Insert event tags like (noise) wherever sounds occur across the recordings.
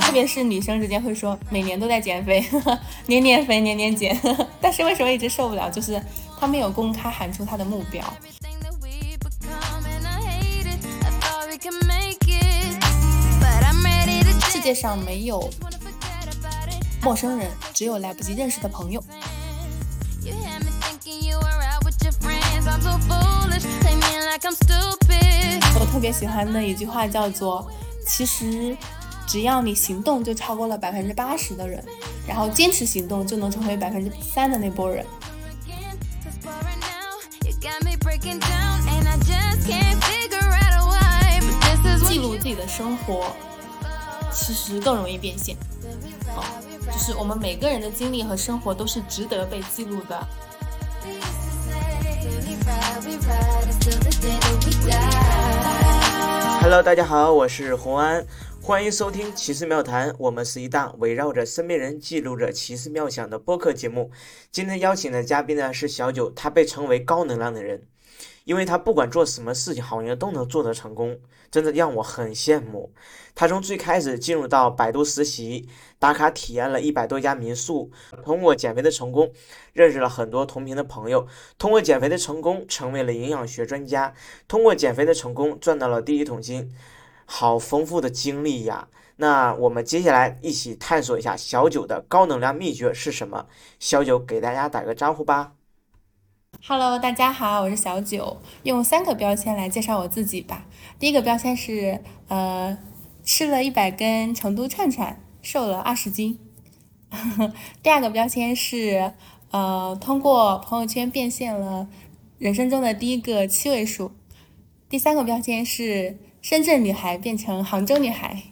特别是女生之间会说每年都在减肥，年年肥年年减，但是为什么一直受不了？就是她没有公开喊出她的目标。世界上没有.陌生人，只有来不及认识的朋友。特别喜欢的一句话叫做：“其实，只要你行动，就超过了百分之八十的人，然后坚持行动，就能成为百分之三的那波人。Again, 'cause for right now, you got me breaking down, and I just can't figure out a why. But this is what 记录自己的生活，其实更容易变现。哦，就是我们每个人的经历和生活都是值得被记录的。Hello，大家好，我是洪安，欢迎收听《奇思妙谈》，我们是一档围绕着身边人记录着奇思妙想的播客节目。今天邀请的嘉宾呢是小九，他被称为高能量的人，因为他不管做什么事情，好像都能做得成功，真的让我很羡慕。他从最开始进入到百度实习，打卡体验了一百多家民宿，通过减肥的成功，认识了很多同频的朋友，通过减肥的成功，成为了营养学专家，通过减肥的成功，赚到了第一桶金。好丰富的经历呀！那我们接下来一起探索一下小九的高能量秘诀是什么？小九给大家打个招呼吧。Hello，大家好，我是小九，用三个标签来介绍我自己吧。第一个标签是呃，吃了一百根成都串串，瘦了二十斤。(laughs) 第二个标签是呃，通过朋友圈变现了人生中的第一个七位数。第三个标签是深圳女孩变成杭州女孩。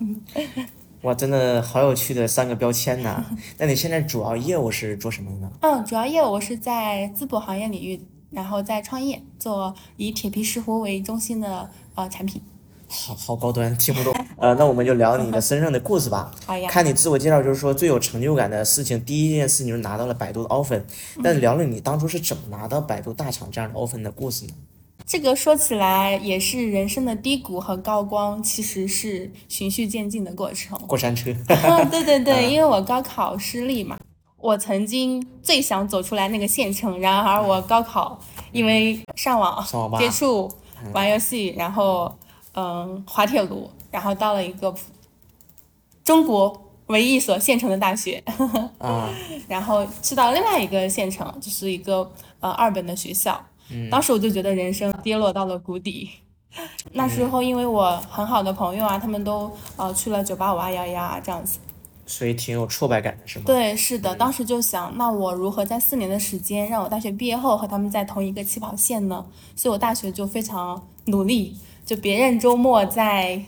哇，真的好有趣的三个标签呐！(laughs) 那你现在主要业务是做什么的呢？嗯，主要业务我是在滋补行业领域，然后在创业做以铁皮石斛为中心的呃产品。好好高端，听不懂。呃，那我们就聊你的身上的故事吧。(laughs) 好呀。看你自我介绍，就是说最有成就感的事情，第一件事你就是拿到了百度的 offer。但是聊聊你当初是怎么拿到百度大厂这样的 offer 的故事呢？这个说起来也是人生的低谷和高光，其实是循序渐进的过程。过山车。(laughs) 嗯，对对对，因为我高考失利嘛，我曾经最想走出来那个县城，然而我高考因为上网上网接触玩游戏，然后嗯滑铁卢，然后到了一个中国唯一一所县城的大学，啊，(laughs) 然后去到另外一个县城，就是一个呃二本的学校。当时我就觉得人生跌落到了谷底。那时候因为我很好的朋友啊，他们都呃去了九八五二幺幺啊这样子。所以挺有挫败感的是吗？对，是的，当时就想，那我如何在四年的时间，让我大学毕业后和他们在同一个起跑线呢？所以我大学就非常努力，就别人周末在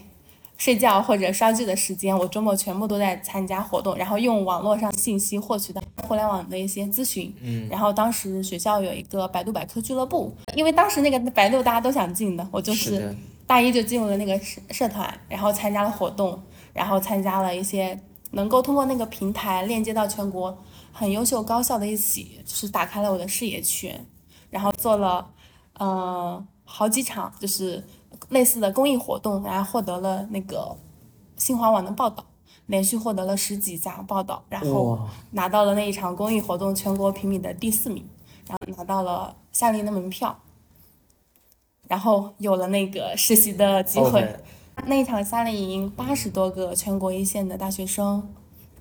睡觉或者刷剧的时间，我周末全部都在参加活动，然后用网络上信息获取的互联网的一些咨询。嗯，然后当时学校有一个百度百科俱乐部，因为当时那个百度大家都想进的，我就是。大一就进入了那个社社团，然后参加了活动，然后参加了一些能够通过那个平台链接到全国很优秀高校的一起，就是打开了我的视野圈，然后做了呃好几场就是类似的公益活动，然后获得了那个新华网的报道，连续获得了十几家报道，然后，拿到了那一场公益活动全国评比的第四名，然后拿到了夏令营的门票，然后有了那个实习的机会。那一场夏令营八十多个全国一线的大学生，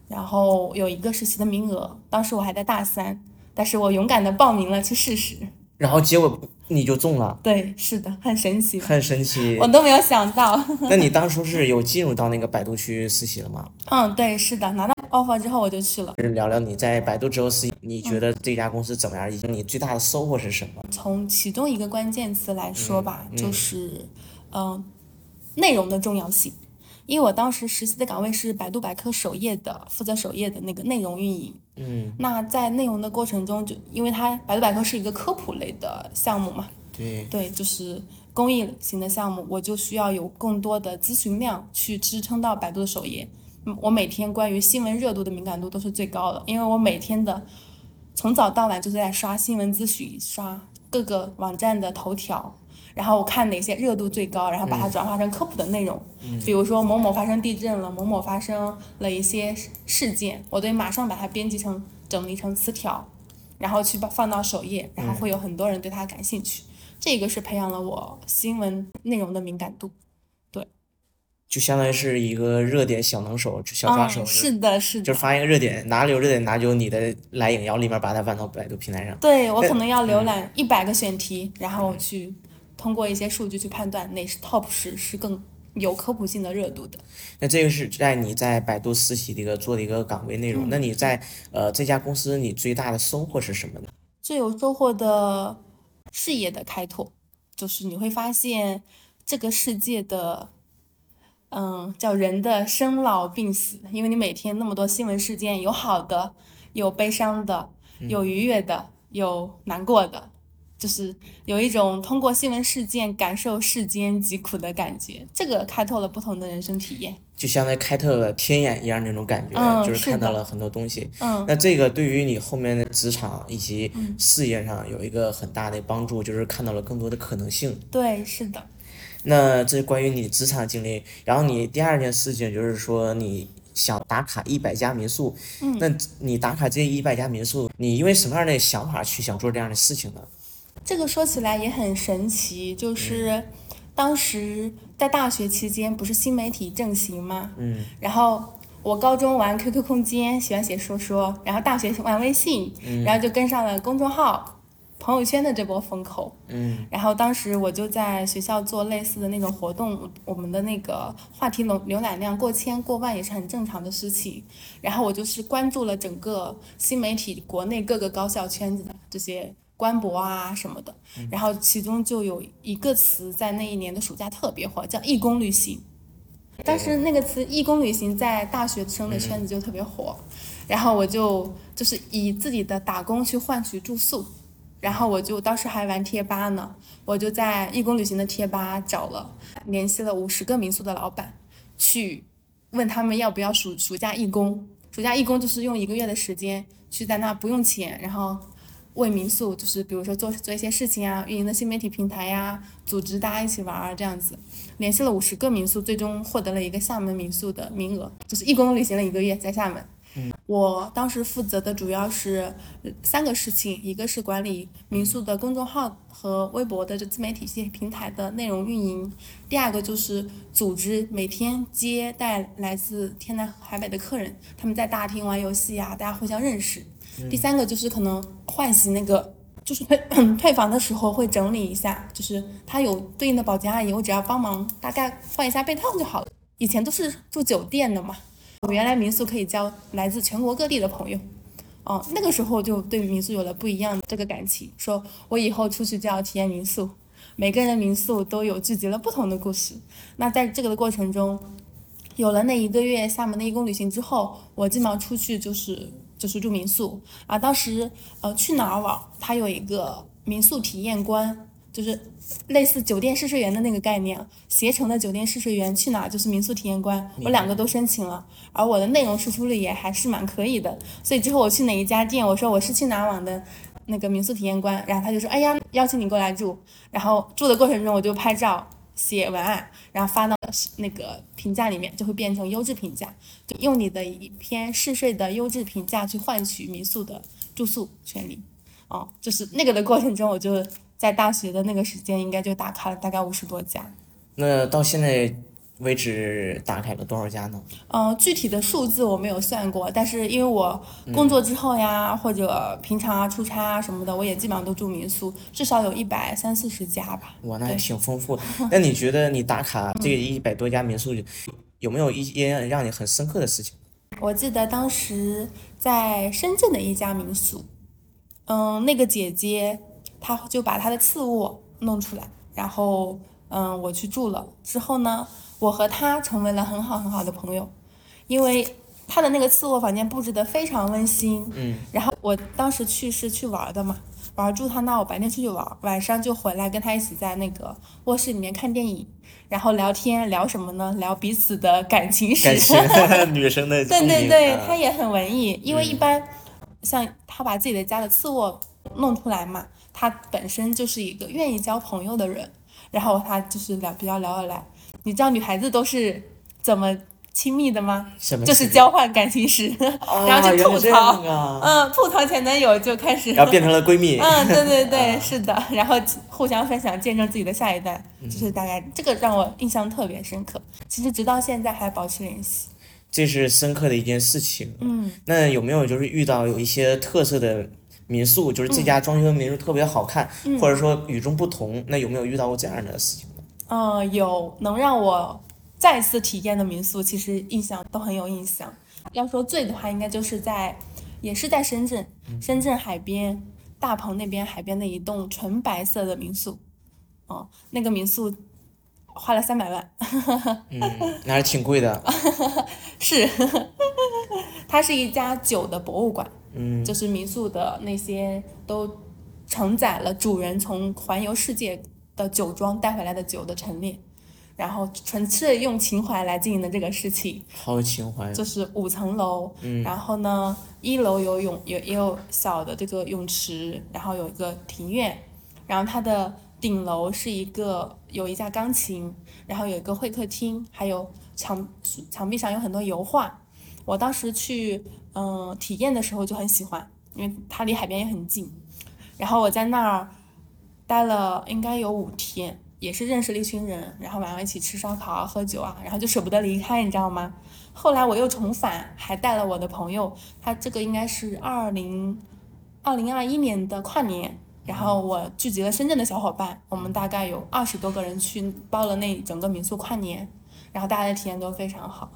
然后有一个实习的名额，当时我还在大三，但是我勇敢的报名了去试试。然后结果你就中了，对，是的，很神奇，很神奇我。都没有想到。(laughs) 那你当初是有进入到那个百度去实习了吗？嗯，对，是的，拿到 offer 之后我就去了。聊聊你在百度之后实习，你觉得这家公司怎么样？以及你最大的收获是什么？从其中一个关键词来说吧，嗯就是嗯、内容的重要性。因为我当时实习的岗位是百度百科首页的，负责首页的那个内容运营。嗯，那在内容的过程中就，因为它百度百科是一个科普类的项目嘛，对，对，就是公益型的项目，我就需要有更多的咨询量去支撑到百度的首页。嗯我每天关于新闻热度的敏感度都是最高的，因为我每天的从早到晚就是在刷新闻资讯，刷各个网站的头条，然后我看哪些热度最高，然后把它转化成科普的内容。比如说某某发生地震了，某某发生了一些事件，我得马上把它编辑成整理成词条，然后去把放到首页，然后会有很多人对它感兴趣。这个是培养了我新闻内容的敏感度。对就相当于是一个热点小能手，小抓手，嗯，是的，是的。就发一个热点，哪里有热点，哪里有你的来影，然后立马把它搬到百度平台上。对我可能要浏览一百个选题，然后去通过一些数据去判断哪是 top 十是更有科普性的热度的。那这个是在你在百度实习的一个做的一个岗位内容。那你在呃这家公司你最大的收获是什么呢？最有收获的事业的开拓，就是你会发现这个世界的，嗯，叫人的生老病死，因为你每天那么多新闻事件，有好的，有悲伤的，有愉悦的，有难过的，就是有一种通过新闻事件感受世间疾苦的感觉，这个开拓了不同的人生体验。就相当于开拓了天眼一样那种感觉，嗯就是看到了很多东西。嗯那这个对于你后面的职场以及嗯事业上有一个很大的帮助，就是看到了更多的可能性。对，是的。那这是关于你职场经历，然后你第二件事情就是说你想打卡一百家民宿，嗯那你打卡这一百家民宿，你因为什么样的想法去想做这样的事情呢？这个说起来也很神奇，就是当时在大学期间不是新媒体正行吗？嗯然后我高中玩 QQ 空间，喜欢写说说，然后大学玩微信，然后就跟上了公众号、朋友圈的这波风口。嗯然后当时我就在学校做类似的那种活动，我们的那个话题浏浏览量过千过万也是很正常的事情。然后我就是关注了整个新媒体国内各个高校圈子的这些官博啊什么的，然后其中就有一个词在那一年的暑假特别火，叫义工旅行。当时那个词“义工旅行”在大学生的圈子就特别火，然后我就就是以自己的打工去换取住宿，然后我就当时还玩贴吧呢，我就在义工旅行的贴吧找了，联系了五十个民宿的老板，去问他们要不要暑暑假义工。暑假义工就是用一个月的时间去在那不用钱，然后为民宿就是比如说做做一些事情啊，运营的新媒体平台呀、组织大家一起玩儿这样子。联系了五十个民宿，最终获得了一个厦门民宿的名额，就是义工旅行了一个月在厦门。我当时负责的主要是呃三个事情，一个是管理民宿的公众号和微博的这自媒体系平台的内容运营，第二个就是组织每天接待来自天南海北的客人，他们在大厅玩游戏啊，大家互相认识。第三个就是可能换洗那个。就是退 (coughs) 退房的时候会整理一下，就是他有对应的保洁阿姨，我只要帮忙大概换一下被套就好了。以前都是住酒店的嘛，我原来民宿可以交来自全国各地的朋友，哦，那个时候就对民宿有了不一样的这个感情，说我以后出去就要体验民宿，每个人的民宿都有聚集了不同的故事。那在这个的过程中，有了那一个月厦门的义工旅行之后，我基本上出去就是就是住民宿啊。当时呃去哪儿网它有一个民宿体验官，就是类似酒店试睡员的那个概念，携程的酒店试睡员去哪儿就是民宿体验官，我两个都申请了，而我的内容输出率也还是蛮可以的，所以之后我去哪一家店，我说我是去哪儿网的。那个民宿体验官，然后他就说：“哎呀，邀请你过来住。”然后住的过程中，我就拍照、写文案，然后发到那个评价里面，就会变成优质评价。就用你的一篇试睡的优质评价去换取民宿的住宿权利。哦，就是那个的过程中，我就在大学的那个时间，应该就打卡了大概五十多家。那到现在为止打开了多少家呢？呃，具体的数字我没有算过，但是因为我工作之后呀，或者平常啊出差啊什么的，我也基本上都住民宿，至少有一百三四十家吧。哇，那还挺丰富的。那你觉得你打卡这一百多家民宿里，有没有一些让你很深刻的事情？我记得当时在深圳的一家民宿，嗯，那个姐姐她就把她的次卧弄出来，然后嗯，我去住了之后呢，我和他成为了很好很好的朋友，因为他的那个次卧房间布置的非常温馨，嗯，然后我当时去是去玩的嘛，玩住他那，我白天出去玩，晚上就回来跟他一起在那个卧室里面看电影，然后聊天，聊什么呢？聊彼此的感情史。感情 (laughs) (laughs) 女生的对对对，啊他也很文艺，因为一般像他把自己的家的次卧弄出来嘛，他本身就是一个愿意交朋友的人，然后他就是聊比较聊得来。你知道女孩子都是怎么亲密的吗？就是什么就是交换感情史，啊 (laughs) 然后就吐槽啊，嗯，吐槽前男友就开始，然后变成了闺蜜。嗯，对对对，(laughs) 啊是的，然后互相分享，见证自己的下一代，嗯就是大概这个让我印象特别深刻。其实直到现在还保持联系。这是深刻的一件事情。嗯，那有没有就是遇到有一些特色的民宿，就是这家装修的民宿特别好看，嗯或者说与众不同？那有没有遇到过这样的事情呢？嗯，有能让我再次体验的民宿，其实印象都很有印象。要说最的话，应该就是在，也是在深圳，深圳海边大鹏那边海边的一栋纯白色的民宿。哦，那个民宿花了三百万，嗯，那还是挺贵的。(laughs) 是，它是一家酒的博物馆。嗯，就是民宿的那些都承载了主人从环游世界的酒庄带回来的酒的陈列，然后纯粹用情怀来经营的这个事情。好有情怀。就是五层楼，嗯然后呢，一楼有泳也也有小的这个泳池，然后有一个庭院，然后它的顶楼是一个有一架钢琴，然后有一个会客厅，还有墙墙壁上有很多油画。我当时去嗯、体验的时候就很喜欢，因为它离海边也很近。然后我在那儿待了应该有五天，也是认识了一群人，然后晚上一起吃烧烤啊、喝酒啊，然后就舍不得离开，你知道吗？后来我又重返，还带了我的朋友，他这个应该是二零二零二一年的跨年，然后我聚集了深圳的小伙伴，我们大概有二十多个人去包了那整个民宿跨年，然后大家的体验都非常好，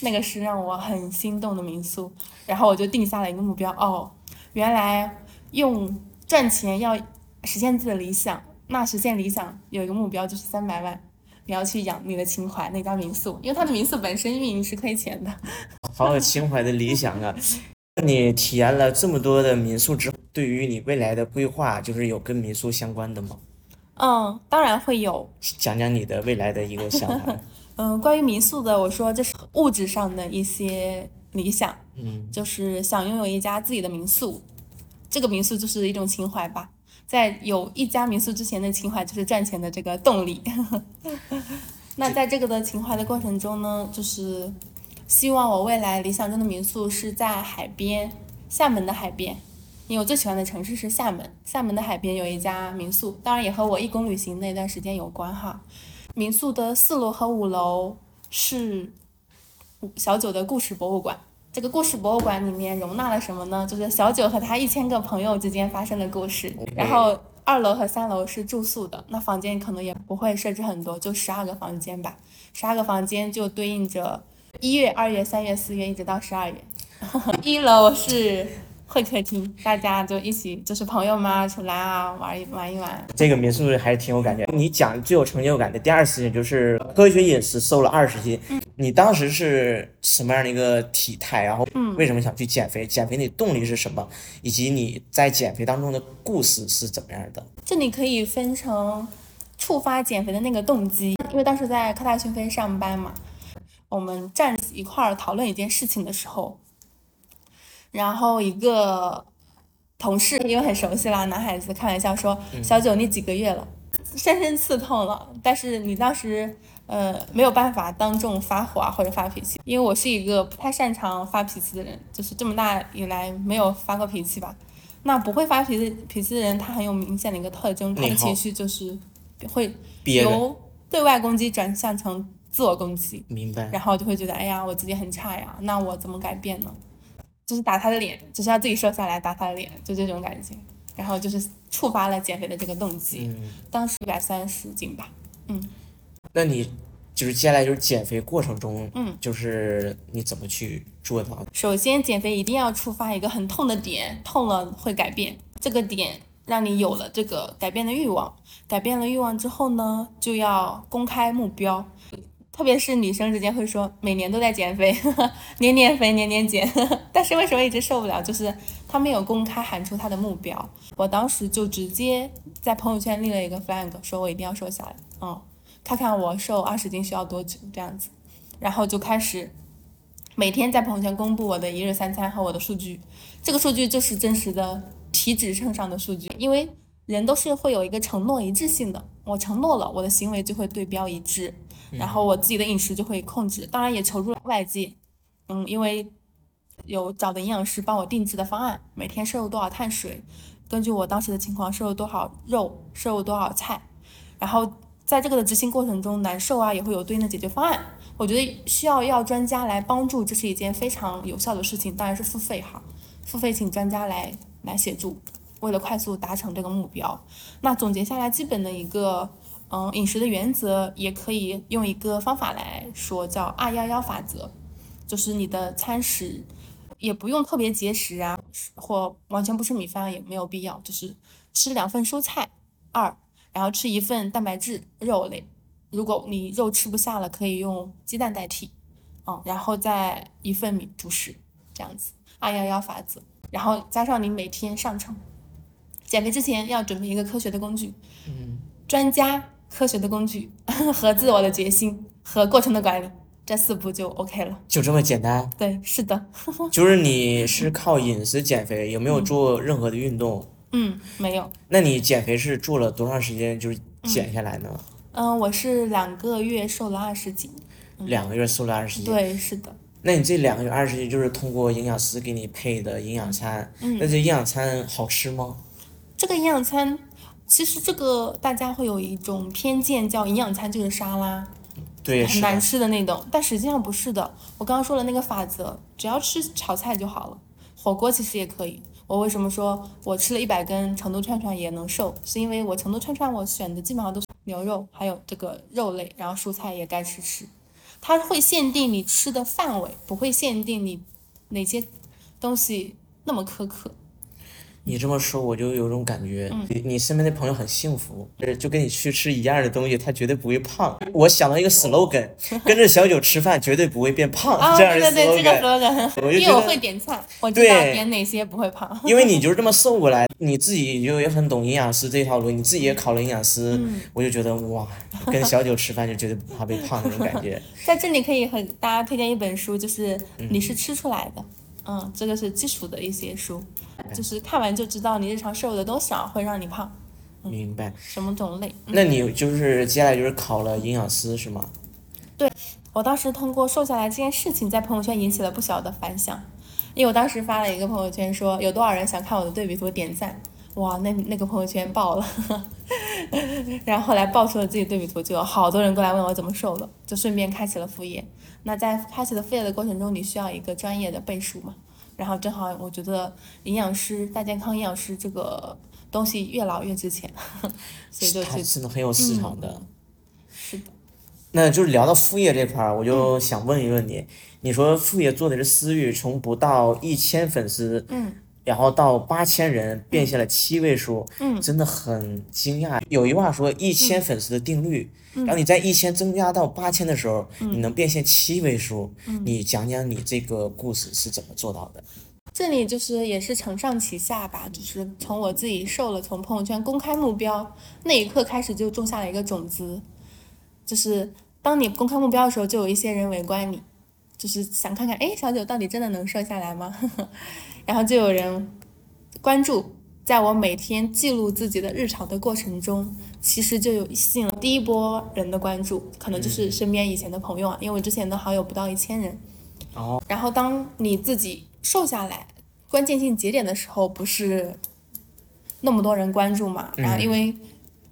那个是让我很心动的民宿，然后我就定下了一个目标，哦，原来用赚钱要实现自己的理想，那实现理想有一个目标就是三百万。你要去养你的情怀，那家民宿，因为它的民宿本身运营是亏钱的。好有情怀的理想啊！(laughs) 你体验了这么多的民宿之后，对于你未来的规划，就是有跟民宿相关的吗？嗯，当然会有。讲讲你的未来的一个想法。(laughs) 嗯，关于民宿的，我说这是物质上的一些理想，嗯，就是想拥有一家自己的民宿。这个民宿就是一种情怀吧，在有一家民宿之前的情怀就是赚钱的这个动力。(laughs) 那在这个的情怀的过程中呢，就是希望我未来理想中的民宿是在海边，厦门的海边，因为我最喜欢的城市是厦门。厦门的海边有一家民宿，当然也和我义工旅行那段时间有关哈。民宿的四楼和五楼是小九的故事博物馆。这个故事博物馆里面容纳了什么呢？就是小九和他一千个朋友之间发生的故事。然后二楼和三楼是住宿的，那房间可能也不会设置很多，就十二个房间吧。十二个房间就对应着一月、二月、三月、四月，一直到十二月。(laughs) 一楼是会客厅，大家就一起就是朋友们啊出来啊玩一玩一玩。这个民宿还是挺有感觉。你讲最有成就感的第二事情就是科学饮食瘦了二十斤。你当时是什么样的一个体态？然后为什么想去减肥？减肥的动力是什么？以及你在减肥当中的故事是怎么样的？这里可以分成触发减肥的那个动机，因为当时在科大讯飞上班嘛，我们站一块儿讨论一件事情的时候，然后一个同事因为很熟悉啦，男孩子开玩笑说：“小九，你几个月了？”深深刺痛了。但是你当时呃没有办法当众发火啊或者发脾气，因为我是一个不太擅长发脾气的人，就是这么大以来没有发过脾气吧。那不会发脾气脾气的人，他很有明显的一个特征，他的情绪就是会，由对外攻击转向成自我攻击，明白？然后就会觉得，哎呀，我自己很差呀，那我怎么改变呢？就是打他的脸，就是要自己瘦下来，打他的脸，就这种感觉。然后就是触发了减肥的这个动机，嗯，当时一百三十斤吧，那你就是接下来就是减肥过程中，嗯，就是你怎么去做到的？首先，减肥一定要触发一个很痛的点，痛了会改变。这个点让你有了这个改变的欲望，改变了欲望之后呢，就要公开目标。特别是女生之间会说每年都在减肥，(laughs) 年年肥年年减，(laughs) 但是为什么一直受不了？就是她没有公开喊出她的目标。我当时就直接在朋友圈立了一个 flag，说我一定要瘦下来，嗯，看看我瘦二十斤需要多久这样子，然后就开始每天在朋友圈公布我的一日三餐和我的数据，这个数据就是真实的体脂秤上的数据，因为人都是会有一个承诺一致性的，我承诺了，我的行为就会对标一致，然后我自己的饮食就会控制，当然也求助外界，嗯，因为有找的营养师帮我定制的方案，每天摄入多少碳水，根据我当时的情况摄入多少肉，摄入多少菜，然后在这个的执行过程中难受啊，也会有对应的解决方案。我觉得需要要专家来帮助，这是一件非常有效的事情，当然是付费哈，付费请专家来来协助，为了快速达成这个目标。那总结下来，基本的一个嗯饮食的原则，也可以用一个方法来说，叫二幺幺法则，就是你的餐食也不用特别节食啊，或完全不吃米饭也没有必要，就是吃两份蔬菜，二，然后吃一份蛋白质肉类。如果你肉吃不下了，可以用鸡蛋代替，嗯，然后再一份米主食，这样子二幺幺法则，然后加上你每天上称。减肥之前要准备一个科学的工具，嗯，专家科学的工具和自我的决心和过程的管理，这四步就 OK 了。就这么简单。对，是的，(laughs) 就是你是靠饮食减肥，有没有做任何的运动？嗯，没有，那你减肥是做了多长时间就是减下来呢？嗯，我是两个月瘦了二十斤，两个月瘦了二十斤。对，是的，那你这两个月二十斤就是通过营养师给你配的营养餐，嗯那这营养餐好吃吗？这个营养餐，其实这个大家会有一种偏见，叫营养餐就是沙拉，对，很难。吃的那种，但实际上不是的。我刚刚说了那个法则，只要吃炒菜就好了，火锅其实也可以。我为什么说我吃了一百根成都串串也能瘦？是因为我成都串串我选的基本上都是牛肉，还有这个肉类，然后蔬菜也该吃吃。它会限定你吃的范围，不会限定你哪些东西那么苛刻。你这么说，我就有种感觉，嗯你你身边的朋友很幸福，呃就跟你去吃一样的东西，他绝对不会胖。我想到一个 slogan，(laughs) 跟着小九吃饭绝对不会变胖，啊，这样的对对对，这个 slogan。slogan，我就觉得因为我会点菜，我知道点哪些不会胖。因为你 (laughs) 就是这么瘦过来，你自己就也很懂营养师这条路，你自己也考了营养师，嗯我就觉得哇，跟小九吃饭就绝对不怕被胖那种感觉。(laughs) 在这里可以和大家推荐一本书，就是你是吃出来的，嗯，这个是基础的一些书，就是看完就知道你日常摄入的多少会让你胖，明白？什么种类。嗯那你就是接下来就是考了营养师是吗？对我当时通过瘦下来这件事情，在朋友圈引起了不小的反响，因为我当时发了一个朋友圈说有多少人想看我的对比图点赞，哇，那那个朋友圈爆了，(laughs) 然后后来爆出了自己对比图，就有好多人过来问我怎么瘦的，就顺便开启了副业。那在开启了副业的过程中，你需要一个专业的背书嘛，然后正好我觉得营养师大健康营养师这个东西越老越值钱，(laughs) 所以就它去真的很有市场的。是的，那就是聊到副业这块儿，我就想问一问你，你说副业做的是私域，从不到一千粉丝，嗯，然后到八千人，变现了七位数，嗯真的很惊讶。有一句话说一千粉丝的定律，嗯然后你在一千增加到八千的时候，你能变现七位数，嗯你讲讲你这个故事是怎么做到的？这里就是也是承上启下吧，就是从我自己瘦了，从朋友圈公开目标那一刻开始就种下了一个种子，就是当你公开目标的时候，就有一些人围观你，就是想看看，哎，小九到底真的能瘦下来吗？(laughs) 然后就有人关注，在我每天记录自己的日常的过程中，其实就有吸引了第一波人的关注，可能就是身边以前的朋友啊，因为我之前的好友不到一千人。哦。然后当你自己瘦下来，关键性节点的时候，不是那么多人关注嘛？然后因为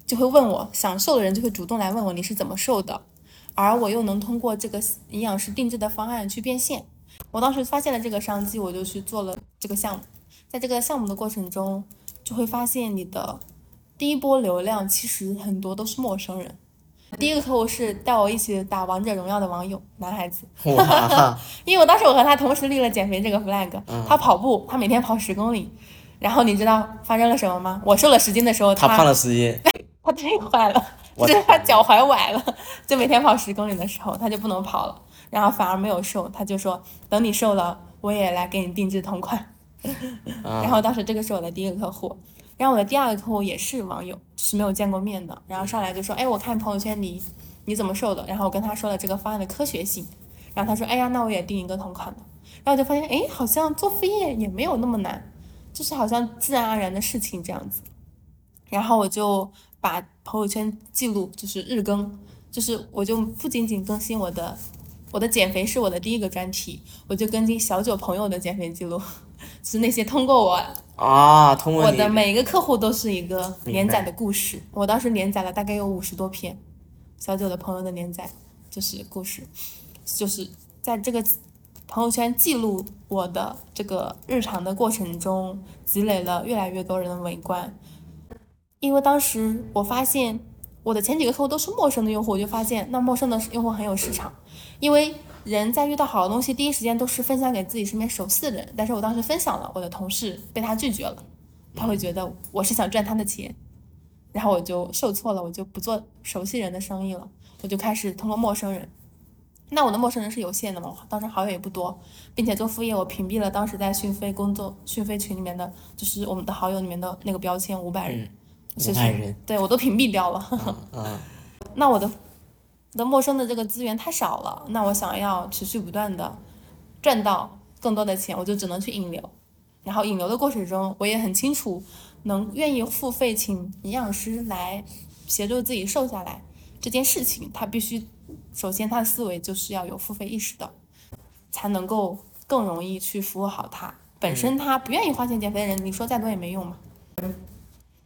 就会问我，想瘦的人就会主动来问我你是怎么瘦的，而我又能通过这个营养师定制的方案去变现。我当时发现了这个商机，我就去做了这个项目。在这个项目的过程中，就会发现你的第一波流量其实很多都是陌生人。第一个客户是带我一起打王者荣耀的网友，男孩子。哇，(laughs) 因为我当时我和他同时立了减肥这个 flag，、他跑步，他每天跑十公里，然后你知道发生了什么吗？我瘦了十斤的时候，他胖了十斤，(laughs) 他太坏了，就是他脚踝崴了，就每天跑十公里的时候他就不能跑了，然后反而没有瘦，他就说等你瘦了，我也来给你定制同款。(laughs) 啊然后当时这个是我的第一个客户，然后我的第二个客户也是网友，就是没有见过面的，然后上来就说，哎，我看朋友圈你你怎么瘦的？然后我跟他说了这个方案的科学性，然后他说，哎呀，那我也定一个同款的，然后我就发现，哎，好像做副业也没有那么难，就是好像自然而然的事情这样子。然后我就把朋友圈记录就是日更，就是我就不仅仅更新我的，我的减肥是我的第一个专题，我就跟进小九朋友的减肥记录，就 (laughs) 是那些通过我啊，通过我的每一个客户都是一个连载的故事，我当时连载了大概有五十多篇，小九的朋友的连载就是故事，就是在这个朋友圈记录我的这个日常的过程中，积累了越来越多人的围观。因为当时我发现我的前几个客户都是陌生的用户，我就发现那陌生的用户很有市场，因为人在遇到好的东西，第一时间都是分享给自己身边熟悉的人。但是我当时分享了，我的同事被他拒绝了，他会觉得我是想赚他的钱，然后我就受挫了，我就不做熟悉人的生意了，我就开始通过陌生人。那我的陌生人是有限的嘛，当时好友也不多，并且做副业，我屏蔽了当时在讯飞工作讯飞群里面的，就是我们的好友里面的那个标签五百人，就是人对我都屏蔽掉了。啊，(laughs) 那我的的陌生的这个资源太少了，那我想要持续不断的赚到更多的钱，我就只能去引流。然后引流的过程中，我也很清楚，能愿意付费请营养师来协助自己瘦下来这件事情，他必须首先他的思维就是要有付费意识的，才能够更容易去服务好他。本身他不愿意花钱减肥的人，你说再多也没用嘛。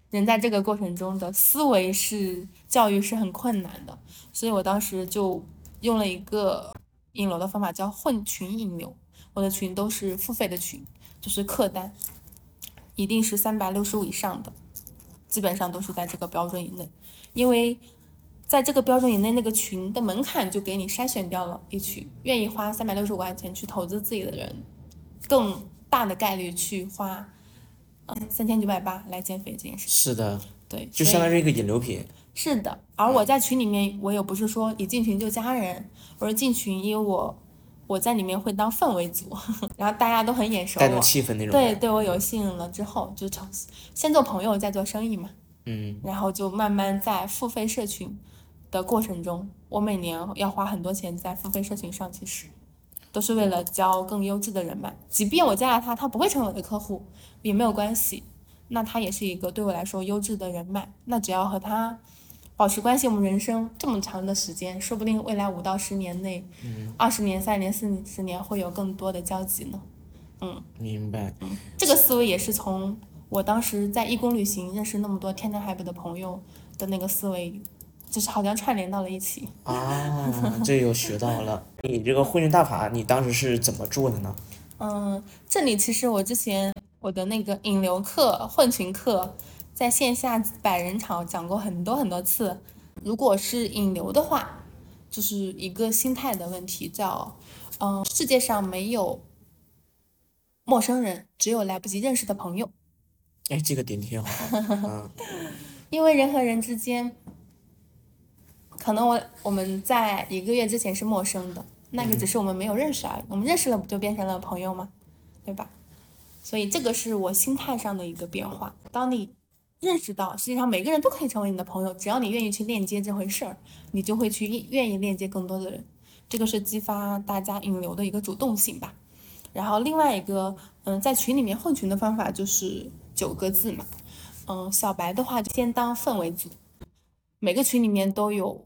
人在这个过程中的思维是教育是很困难的，所以我当时就用了一个引流的方法，叫混群引流。我的群都是付费的群，就是客单，一定是三百六十五以上的，基本上都是在这个标准以内，因为在这个标准以内，那个群的门槛就给你筛选掉了一群愿意花三百六十五块钱去投资自己的人，更大的概率去花三千九百八来减肥这件事情。是的，对，就相当于一个引流品。是的，而我在群里面，我也不是说一进群就加人，我是进群，因为我我在里面会当氛围组，(laughs) 然后大家都很眼熟带动，气氛那种。对，对我有吸引了之后，就从先做朋友，再做生意嘛，嗯，然后就慢慢在付费社群的过程中，我每年要花很多钱在付费社群上，其实都是为了交更优质的人脉。即便我加了他，他不会成为我的客户也没有关系，那他也是一个对我来说优质的人脉。那只要和他保持关系，我们人生这么长的时间，说不定未来五到十年内，二十年、三十年、四十年会有更多的交集呢。嗯明白。这个思维也是从我当时在义工旅行认识那么多天南海北的朋友的那个思维，就是好像串联到了一起。啊，这又学到了。你这个混群大法，你当时是怎么做的呢？嗯，这里其实我之前我的那个引流课、混群课，在线下百人场讲过很多很多次。如果是引流的话，就是一个心态的问题，叫嗯，世界上没有陌生人，只有来不及认识的朋友。哎，这个点挺好。嗯，(laughs) 因为人和人之间，可能我我们在一个月之前是陌生的，那个只是我们没有认识而已。我们认识了，不就变成了朋友吗？对吧？所以这个是我心态上的一个变化。当你认识到，实际上每个人都可以成为你的朋友，只要你愿意去链接这回事儿，你就会去愿愿意链接更多的人。这个是激发大家引流的一个主动性吧。然后另外一个，嗯，在群里面混群的方法就是九个字嘛。嗯，小白的话就先当氛围组，每个群里面都有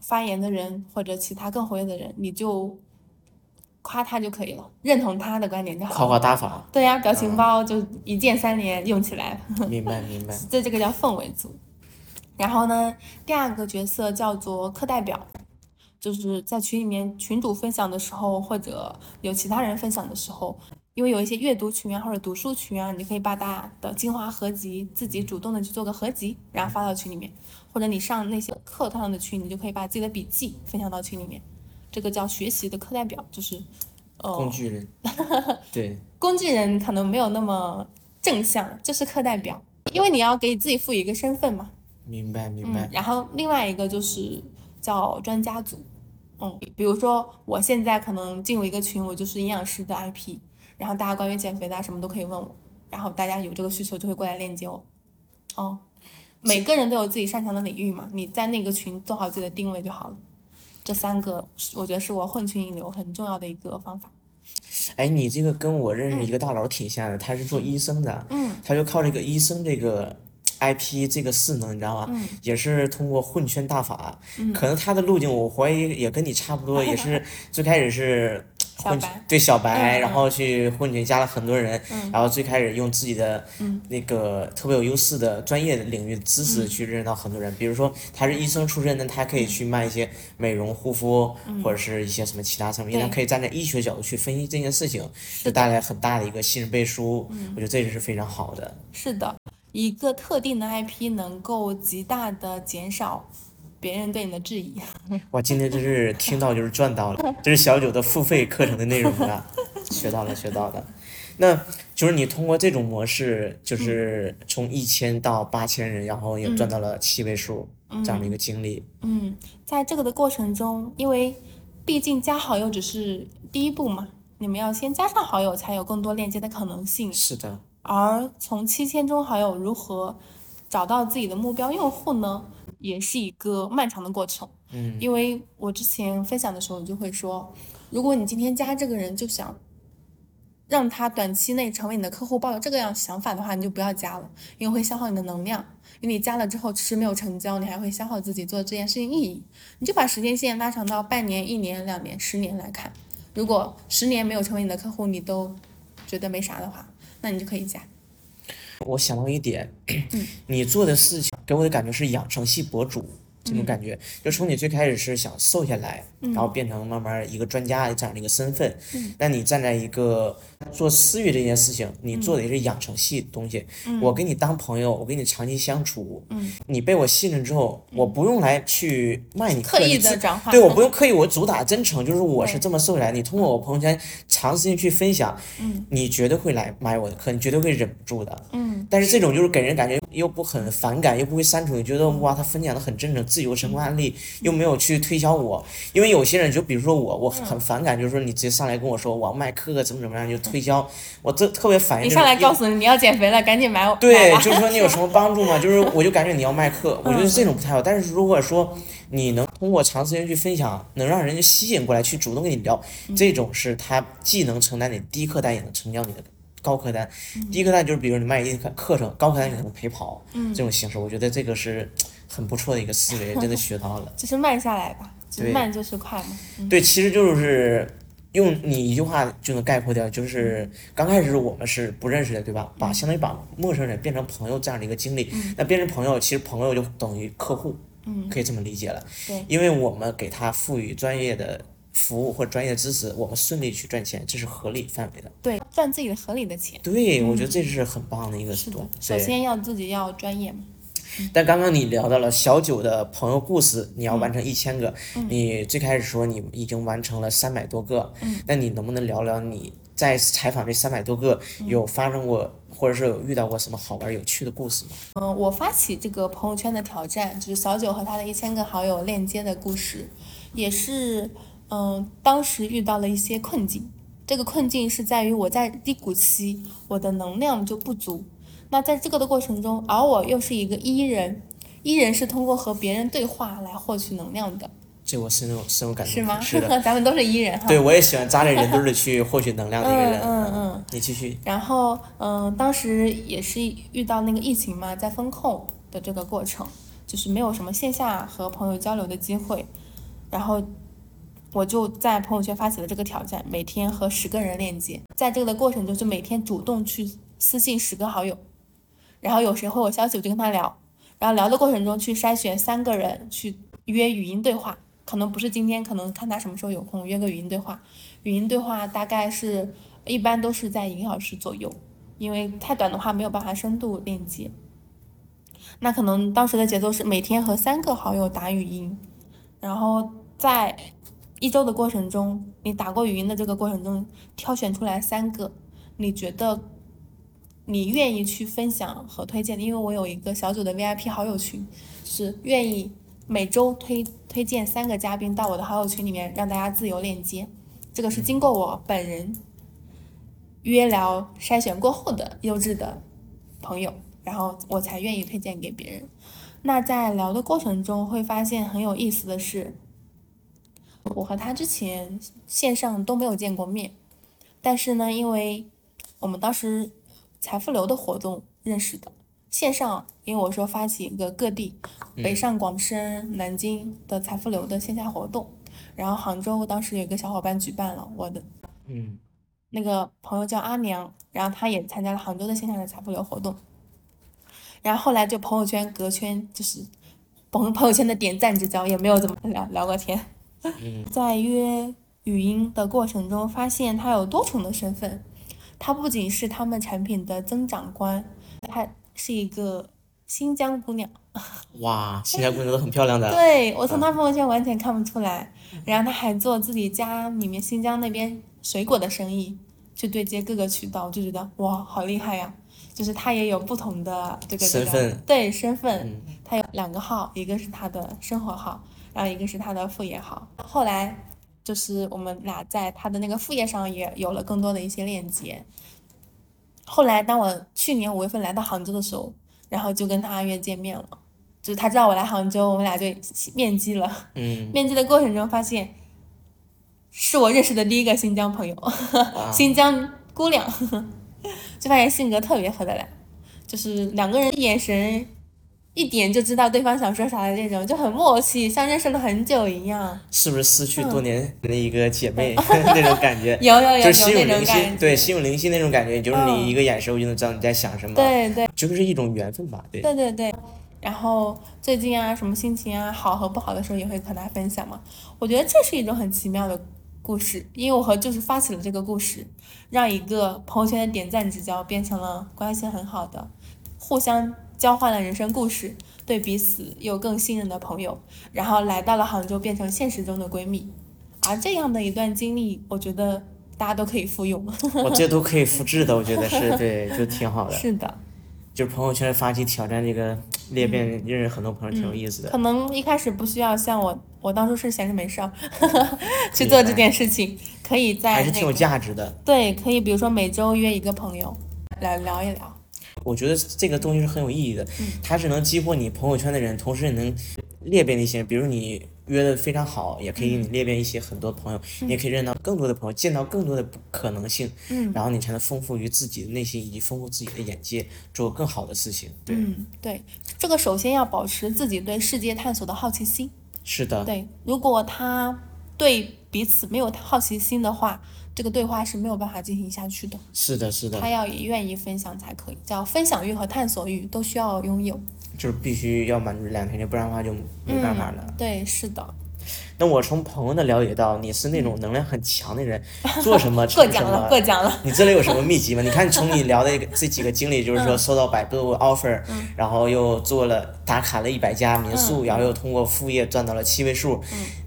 发言的人或者其他更活跃的人，你就夸他就可以了，认同他的观点就好夸了。夸大法。对呀、表情包就一键三连用起来。明白明白。(laughs) 这这个叫氛围组。然后呢，第二个角色叫做课代表，就是在群里面群主分享的时候，或者有其他人分享的时候，因为有一些阅读群啊或者读书群啊，你可以把大家的精华合集自己主动的去做个合集，然后发到群里面，或者你上那些课堂上的群，你就可以把自己的笔记分享到群里面，这个叫学习的课代表，就是呃工具人。(laughs) 对，工具人可能没有那么正向，就是课代表，因为你要给自己赋予一个身份嘛。明白明嗯白，。然后另外一个就是叫专家组，嗯，比如说我现在可能进入一个群，我就是营养师的 IP，然后大家关于减肥的啊什么都可以问我，然后大家有这个需求就会过来链接我，哦，每个人都有自己擅长的领域嘛，你在那个群做好自己的定位就好了。这三个是我觉得是我混群引流很重要的一个方法。哎，你这个跟我认识一个大佬挺像的，他是做医生的，嗯，他就靠这个医生这个 IP 这个势能，你知道吗？嗯也是通过混圈大法，可能他的路径我怀疑也跟你差不多，也是 (laughs) 最开始是混小对小白，嗯然后去混群加了很多人，嗯。然后最开始用自己的嗯。那个特别有优势的专业领域知识去认识到很多人，比如说他是医生出身的，他可以去卖一些美容护肤、或者是一些什么其他产品，他可以站在医学角度去分析这件事情，就带来很大的一个信任背书，嗯。我觉得这个是非常好的。是的，一个特定的 IP 能够极大的减少别人对你的质疑。哇，今天真是听到就是赚到了，这是小九的付费课程的内容啊，学到了，学到了。那就是你通过这种模式，就是从一千到八千人，然后也赚到了七位数这样的一个经历。嗯，在这个的过程中，因为毕竟加好友只是第一步嘛，你们要先加上好友，才有更多链接的可能性。是的，而从七千中好友如何找到自己的目标用户呢，也是一个漫长的过程。嗯，因为我之前分享的时候就会说，如果你今天加这个人就想让他短期内成为你的客户，抱有这个样想法的话，你就不要加了，因为会消耗你的能量。因为你加了之后迟迟没有成交，你还会消耗自己做这件事情意义。你就把时间线拉长到半年、一年、两年、十年来看，如果十年没有成为你的客户，你都觉得没啥的话，那你就可以加。我想到一点，你做的事情给我的感觉是养成系博主这种感觉，就从你最开始是想瘦下来，然后变成慢慢一个专家这样的一个身份，那你站在一个做私域这件事情，你做的也是养成系东西。我跟你当朋友，我跟你长期相处，你被我信任之后，我不用来去卖你课，刻意的转化，对，我不用刻意，我主打真诚，就是我是这么瘦下来。你通过我朋友圈长时间去分享，嗯你绝对会来买我的课，你绝对会忍不住的。嗯，但是这种就是给人感觉又不很反感，又不会删除，你觉得哇，他分享的很真诚，自由成功案例，又没有去推销我。因为有些人就比如说我，我很反感，就是说你直接上来跟我说我要卖课怎么怎么样就推销，我这特别反映。你上来告诉你你要减肥了，赶紧买我。对，就是说你有什么帮助吗？就是我就感觉你要卖课，(laughs) 我觉得这种不太好。但是如果说你能通过长时间去分享，能让人家吸引过来，去主动跟你聊，这种是他既能承担你低客单，也能成交你的高客单。低客单就是比如你卖一个课程，高客单你可能陪跑，这种形式，我觉得这个是很不错的一个思维，真的学到了。(laughs) 就是慢下来吧，就是慢就是快嘛。嗯对，其实就是用你一句话就能概括掉，就是刚开始我们是不认识的，对吧？把相当于把陌生人变成朋友这样的一个经历，那变成朋友，其实朋友就等于客户，嗯可以这么理解了。对因为我们给他赋予专业的服务或专业的知识，我们顺利去赚钱，这是合理范围的。对，赚自己的合理的钱。对，我觉得这是很棒的一个是的东，首先要自己要专业嘛。但刚刚你聊到了小九的朋友故事，你要完嗯成一千个，你最开始说你已经完成了三百多个，嗯那你能不能聊聊你在采访这三百多个嗯有发生过，或者是有遇到过什么好玩有趣的故事吗？嗯，我发起这个朋友圈的挑战，就是小九和他的一千个好友链接的故事，也是嗯，当时遇到了一些困境。这个困境是在于我在低谷期，我的能量就不足。那在这个的过程中，而我又是一个 E 人，E 人是通过和别人对话来获取能量的，这我深有深有感触。是吗？是的，(laughs) 咱们都是 E 人哈。对我也喜欢扎在人堆里去获取能量的一个人。(laughs) 嗯嗯嗯你继续。然后，嗯、当时也是遇到那个疫情嘛，在风控的这个过程，就是没有什么线下和朋友交流的机会，然后我就在朋友圈发起了这个挑战，每天和十个人链接，在这个的过程中，就每天主动去私信十个好友，然后有谁回我消息，我就跟他聊，然后聊的过程中去筛选三个人去约语音对话，可能不是今天，可能看他什么时候有空约个语音对话，语音对话大概是一般都是在一个小时左右，因为太短的话没有办法深度链接。那可能当时的节奏是每天和三个好友打语音，然后在一周的过程中，你打过语音的这个过程中，挑选出来三个你觉得你愿意去分享和推荐的，因为我有一个小组的 VIP 好友群，是愿意每周推推荐三个嘉宾到我的好友群里面，让大家自由链接。这个是经过我本人约聊筛选过后的优质的朋友，然后我才愿意推荐给别人。那在聊的过程中，会发现很有意思的是，我和他之前线上都没有见过面，但是呢，因为我们当时财富流的活动认识的，线上，因为我说发起一个各地嗯。北上广深、南京的财富流的线下活动，然后杭州当时有一个小伙伴举办了，我的嗯。那个朋友叫阿娘，然后她也参加了杭州的线下的财富流活动，然后后来就朋友圈隔圈就是朋朋友圈的点赞之交，也没有怎么聊聊过天，嗯。(laughs) 在约语音的过程中，发现他有多重的身份，她不仅是他们产品的增长官，她是一个新疆姑娘。(laughs) 哇，新疆姑娘都很漂亮的。对我从她朋友圈完全看不出来，然后她还做自己家里面新疆那边水果的生意，去对接各个渠道，我就觉得哇，好厉害呀！就是她也有不同的这个这个身份对身份，嗯她有两个号，一个是她的生活号，然后一个是她的副业号。后来就是我们俩在他的那个副业上也有了更多的一些链接。后来当我去年五月份来到杭州的时候，然后就跟他约见面了。就是他知道我来杭州，我们俩就面基了。嗯 (laughs) 面基的过程中发现，是我认识的第一个新疆朋友，啊 (laughs) 新疆姑娘，(laughs) 就发现性格特别合得来，就是两个人眼神一点就知道对方想说啥的那种，就很默契，像认识了很久一样。是不是失去多年的一个姐妹 (laughs) 那种感觉？有有有就是心有灵犀。对，心有灵犀那种感觉，就是嗯你一个眼神，我就能知道你在想什么，对对就是一种缘分吧，对。对对对。然后最近啊，什么心情啊，好和不好的时候也会和他分享嘛。我觉得这是一种很奇妙的故事，因为我和就是发起了这个故事，让一个朋友圈的点赞之交变成了关系很好的，互相交换了人生故事，对彼此又更信任的朋友，然后来到了杭州，变成现实中的闺蜜。而这样的一段经历，我觉得大家都可以复用。(laughs) 我这都可以复制的，我觉得是对，就挺好的。(laughs) 是的，就是朋友圈发起挑战这个裂变，认识很多朋友挺有意思的。可能一开始不需要像我，我当初是闲着没事儿 (laughs) 去做这件事情，可以在还是挺有那个价值的。对，可以比如说每周约一个朋友来聊一聊。我觉得这个东西是很有意义的，它是能激活你朋友圈的人，同时也能裂变一些，比如你约的非常好，也可以你裂变一些很多朋友，你也可以认到更多的朋友，见到更多的可能性，嗯然后你才能丰富于自己的内心以及丰富自己的眼界，做更好的事情。对，嗯，对，这个首先要保持自己对世界探索的好奇心。是的，对，如果他对彼此没有好奇心的话，这个对话是没有办法进行下去的。是的，是的他，要也愿意分享才可以，叫分享欲和探索欲都需要拥有。就是必须要满足这两条件，不然的话就没办法了。嗯。对，是的，那我从朋友那了解到，你是那种能量很强的人，做什么 (laughs) 过成什奖了，么。过奖了。你这里有什么秘籍吗？你看，从你聊的 (laughs) 这几个经历，就是说收到百度 offer，、然后又做了打卡了一百家民宿，然后又通过副业赚到了七位数，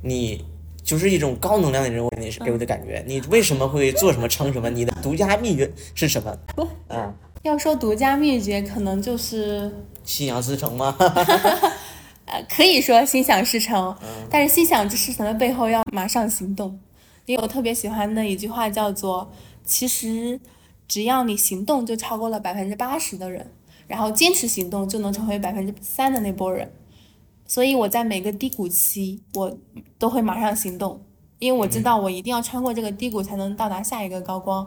你就是一种高能量的人，你是给我的感觉。你为什么会做什么成什么？你的独家秘诀是什么？啊，要说独家秘诀，可能就是心想事成吗？(laughs) 呃，可以说心想事成，但是心想事成的背后要马上行动。因为我特别喜欢的一句话叫做：“其实只要你行动，就超过了百分之八十的人，然后坚持行动，就能成为百分之三的那波人。”所以我在每个低谷期，我都会马上行动，因为我知道我一定要穿过这个低谷，才能到达下一个高光。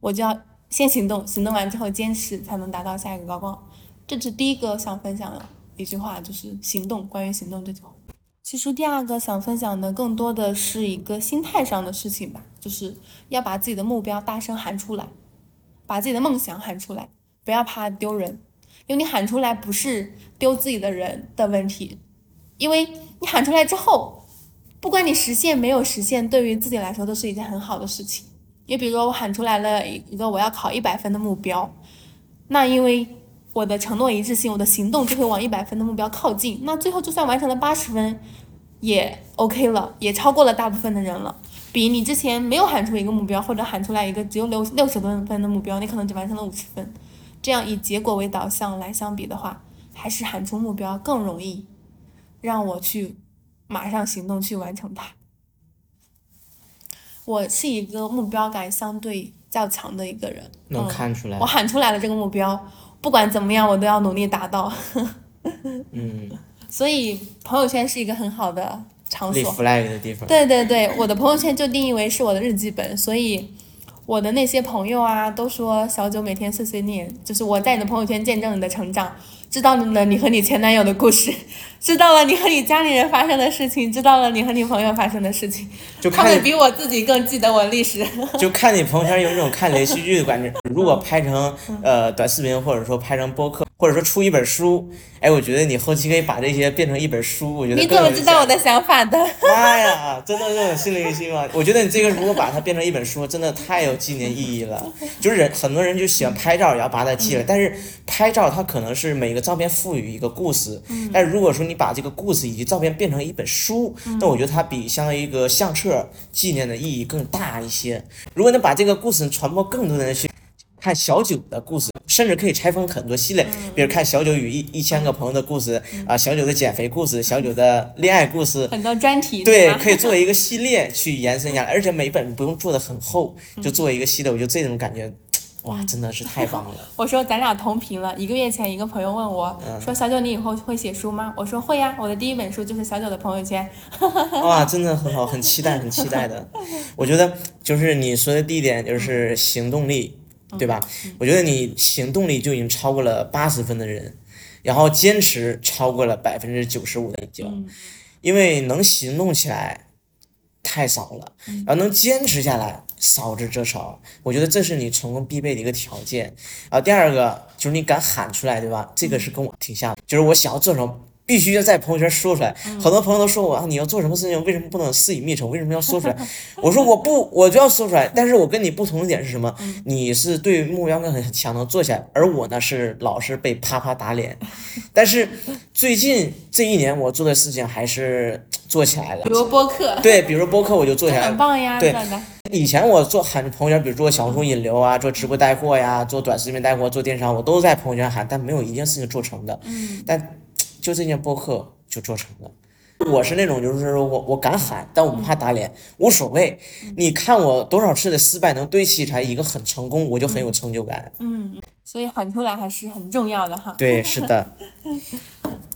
我就要先行动，行动完之后坚持，才能达到下一个高光。这是第一个想分享的一句话，就是行动。关于行动这句话，其实第二个想分享的更多的是一个心态上的事情吧，就是要把自己的目标大声喊出来，把自己的梦想喊出来，不要怕丢人，因为你喊出来不是丢自己的人的问题，因为你喊出来之后，不管你实现没有实现，对于自己来说都是一件很好的事情。也比如说我喊出来了一个我要考一百分的目标，那因为我的承诺一致性，我的行动就会往一百分的目标靠近。那最后就算完成了八十分，也 OK 了，也超过了大部分的人了。比你之前没有喊出一个目标，或者喊出来一个只有六六十多分的目标，你可能只完成了五十分。这样以结果为导向来相比的话，还是喊出目标更容易，让我去马上行动去完成它。我是一个目标感相对较强的一个人，能嗯看出来我。喊出来了这个目标，不管怎么样，我都要努力达到。(laughs) 嗯，所以朋友圈是一个很好的场立所。flag 的地方。对对对，我的朋友圈就定义为是我的日记本，所以我的那些朋友啊，都说小九每天碎碎念，就是我在你的朋友圈见证你的成长，知道了你和你前男友的故事，知道了你和你家里人发生的事情，知道了你和你朋友发生的事情，就看他们比我自己更记得我历史。就看你朋友圈有那种看连续剧的感觉。如果拍成呃短视频，或者说拍成播客，或者说出一本书，哎，我觉得你后期可以把这些变成一本书，我觉得你怎么知道我的想法的？妈呀，真的这种心灵希望，我觉得你这个如果把它变成一本书，真的太有纪念意义了。(laughs) 就是人很多人就喜欢拍照，然后把它记了，但是拍照它可能是每个照片赋予一个故事，但是如果说你把这个故事以及照片变成一本书，那我觉得它比相当于一个相册纪念的意义更大一些。如果能把这个故事传播更多的人去。看小九的故事，甚至可以拆分很多系列，比如看小九与一一千个朋友的故事啊，小九的减肥故事，小九的恋爱故事，很多专题对，可以做一个系列去延伸下来，(laughs) 而且每本不用做的很厚，就做一个系列，我觉得这种感觉，哇，真的是太棒了。(laughs) 我说咱俩同频了。一个月前，一个朋友问我嗯说：“小九，你以后会写书吗？”我说：“会呀，我的第一本书就是小九的朋友圈。(laughs) 哇，真的很好，很期待，很期待的。我觉得就是你说的第一点就是行动力，对吧？我觉得你行动力就已经超过了八十分的人，然后坚持超过了百分之九十五的已经，因为能行动起来太少了，然后能坚持下来少之则少。我觉得这是你成功必备的一个条件。然后第二个就是你敢喊出来，对吧？这个是跟我挺像的，就是我想要做什么。必须要在朋友圈说出来，很多朋友都说我啊，你要做什么事情，为什么不能私隐密成？为什么要说出来？(laughs) 我说我不，我就要说出来。但是我跟你不同的点是什么？你是对目标感很强，能做起来，而我呢是老是被啪啪打脸。(laughs) 但是最近这一年我做的事情还是做起来”了比。如播客，对，比如播客我就做起来了。很棒呀，对。以前我做喊朋友圈，比如做小红书引流啊，做直播带货呀，做短视频带货，做电商，我都在朋友圈喊，但没有一件事情做成的。嗯，但就这件播客就做成了。我是那种就是说我我敢喊，但我不怕打脸，无所谓。你看我多少次的失败能堆砌出来一个很成功，我就很有成就感。嗯，所以喊出来还是很重要的哈。对，是的。(laughs)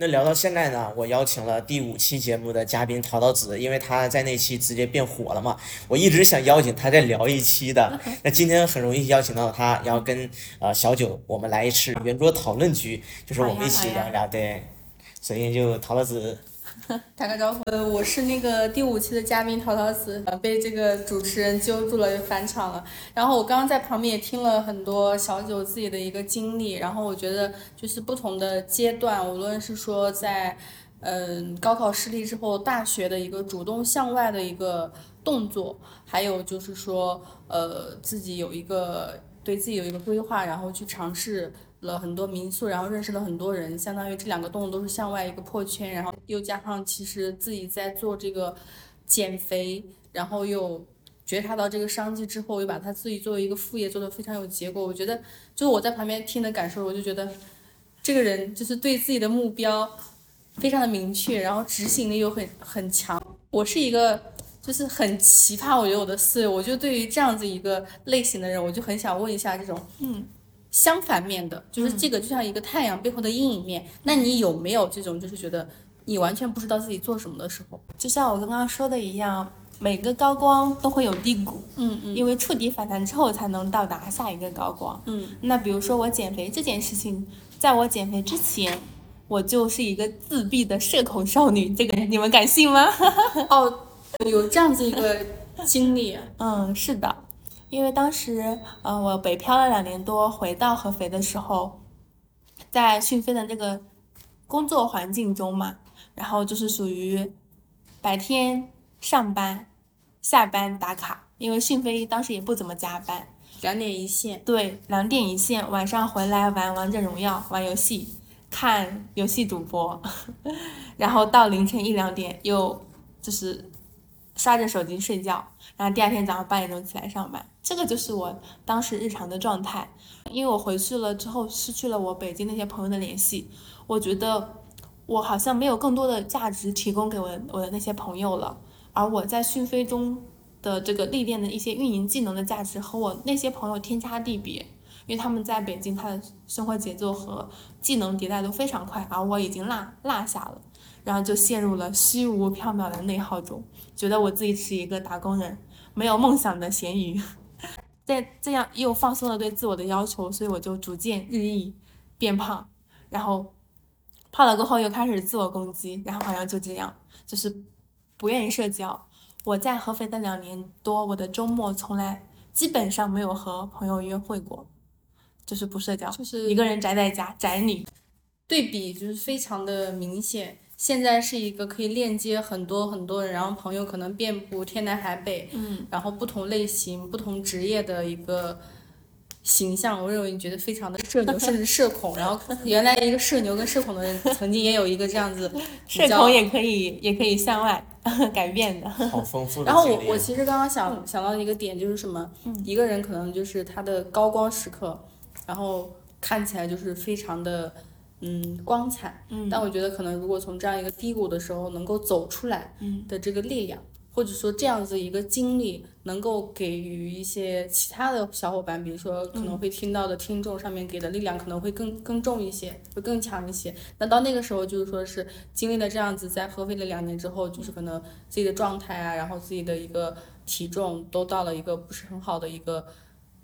那聊到现在呢，我邀请了第五期节目的嘉宾陶陶子，因为他在那期直接变火了嘛，我一直想邀请他再聊一期的。(laughs) 那今天很容易邀请到他，然后跟呃小九我们来一次圆桌讨论局，就是我们一起聊一聊。对，所以就陶陶子，(laughs) 打个招呼，呃，我是那个第五期的嘉宾陶陶子，被这个主持人揪住了，就返场了。然后我刚刚在旁边也听了很多小九自己的一个经历，然后我觉得就是不同的阶段，无论是说在嗯高考失利之后，大学的一个主动向外的一个动作，还有就是说呃自己有一个对自己有一个规划，然后去尝试。了很多民宿，然后认识了很多人，相当于这两个动作都是向外一个破圈，然后又加上其实自己在做这个减肥，然后又觉察到这个商机之后，又把它自己作为一个副业做得非常有结果。我觉得就是我在旁边听的感受，我就觉得这个人就是对自己的目标非常的明确，然后执行力又很很强。我是一个就是很奇葩，我觉得我的思维，我就对于这样子一个类型的人，我就很想问一下这种嗯。相反面的，就是这个就像一个太阳背后的阴影面。那你有没有这种，就是觉得你完全不知道自己做什么的时候？就像我刚刚说的一样，每个高光都会有低谷，嗯嗯因为触底反弹之后才能到达下一个高光。嗯，那比如说我减肥这件事情，在我减肥之前，我就是一个自闭的社恐少女，这个你们敢信吗？(laughs) 哦，有这样子一个经历，嗯，是的，因为当时，嗯、我北漂了两年多，回到合肥的时候，在讯飞的那个工作环境中嘛，然后就是属于白天上班，下班打卡，因为讯飞当时也不怎么加班，两点一线。对，两点一线，晚上回来玩王者荣耀，玩游戏，看游戏主播，(laughs) 然后到凌晨一两点又就是刷着手机睡觉，然后第二天早上八点钟起来上班，这个就是我当时日常的状态。因为我回去了之后，失去了我北京那些朋友的联系，我觉得我好像没有更多的价值提供给我的我的那些朋友了，而我在讯飞中的这个历练的一些运营技能的价值和我那些朋友天差地别，因为他们在北京，他的生活节奏和技能迭代都非常快，而我已经落落下了，然后就陷入了虚无缥缈的内耗中，觉得我自己是一个打工人，没有梦想的咸鱼。(laughs) 在这样又放松了对自我的要求，所以我就逐渐日益变胖，然后胖了过后又开始自我攻击，然后好像就这样，就是不愿意社交。我在合肥的两年多，我的周末从来基本上没有和朋友约会过，就是不社交，就是一个人宅在家宅女。对比就是非常的明显。现在是一个可以链接很多很多人，然后朋友可能遍布天南海北，嗯，然后不同类型、不同职业的一个形象，我认为你觉得非常的社牛，(laughs) 甚至社恐。然后原来一个社牛跟社恐的人，曾经也有一个这样子 (laughs) 社恐也可以，也可以向外 (laughs) 改变的。好丰富的然后我我其实刚刚想、想到一个点就是什么，一个人可能就是他的高光时刻，然后看起来就是非常的嗯光彩，嗯但我觉得可能如果从这样一个低谷的时候能够走出来嗯的这个力量，或者说这样子一个经历，能够给予一些其他的小伙伴，比如说可能会听到的听众上面给的力量可能会更更重一些，会更强一些。那到那个时候，就是说是经历了这样子在合肥的两年之后，就是可能自己的状态啊，然后自己的一个体重都到了一个不是很好的一个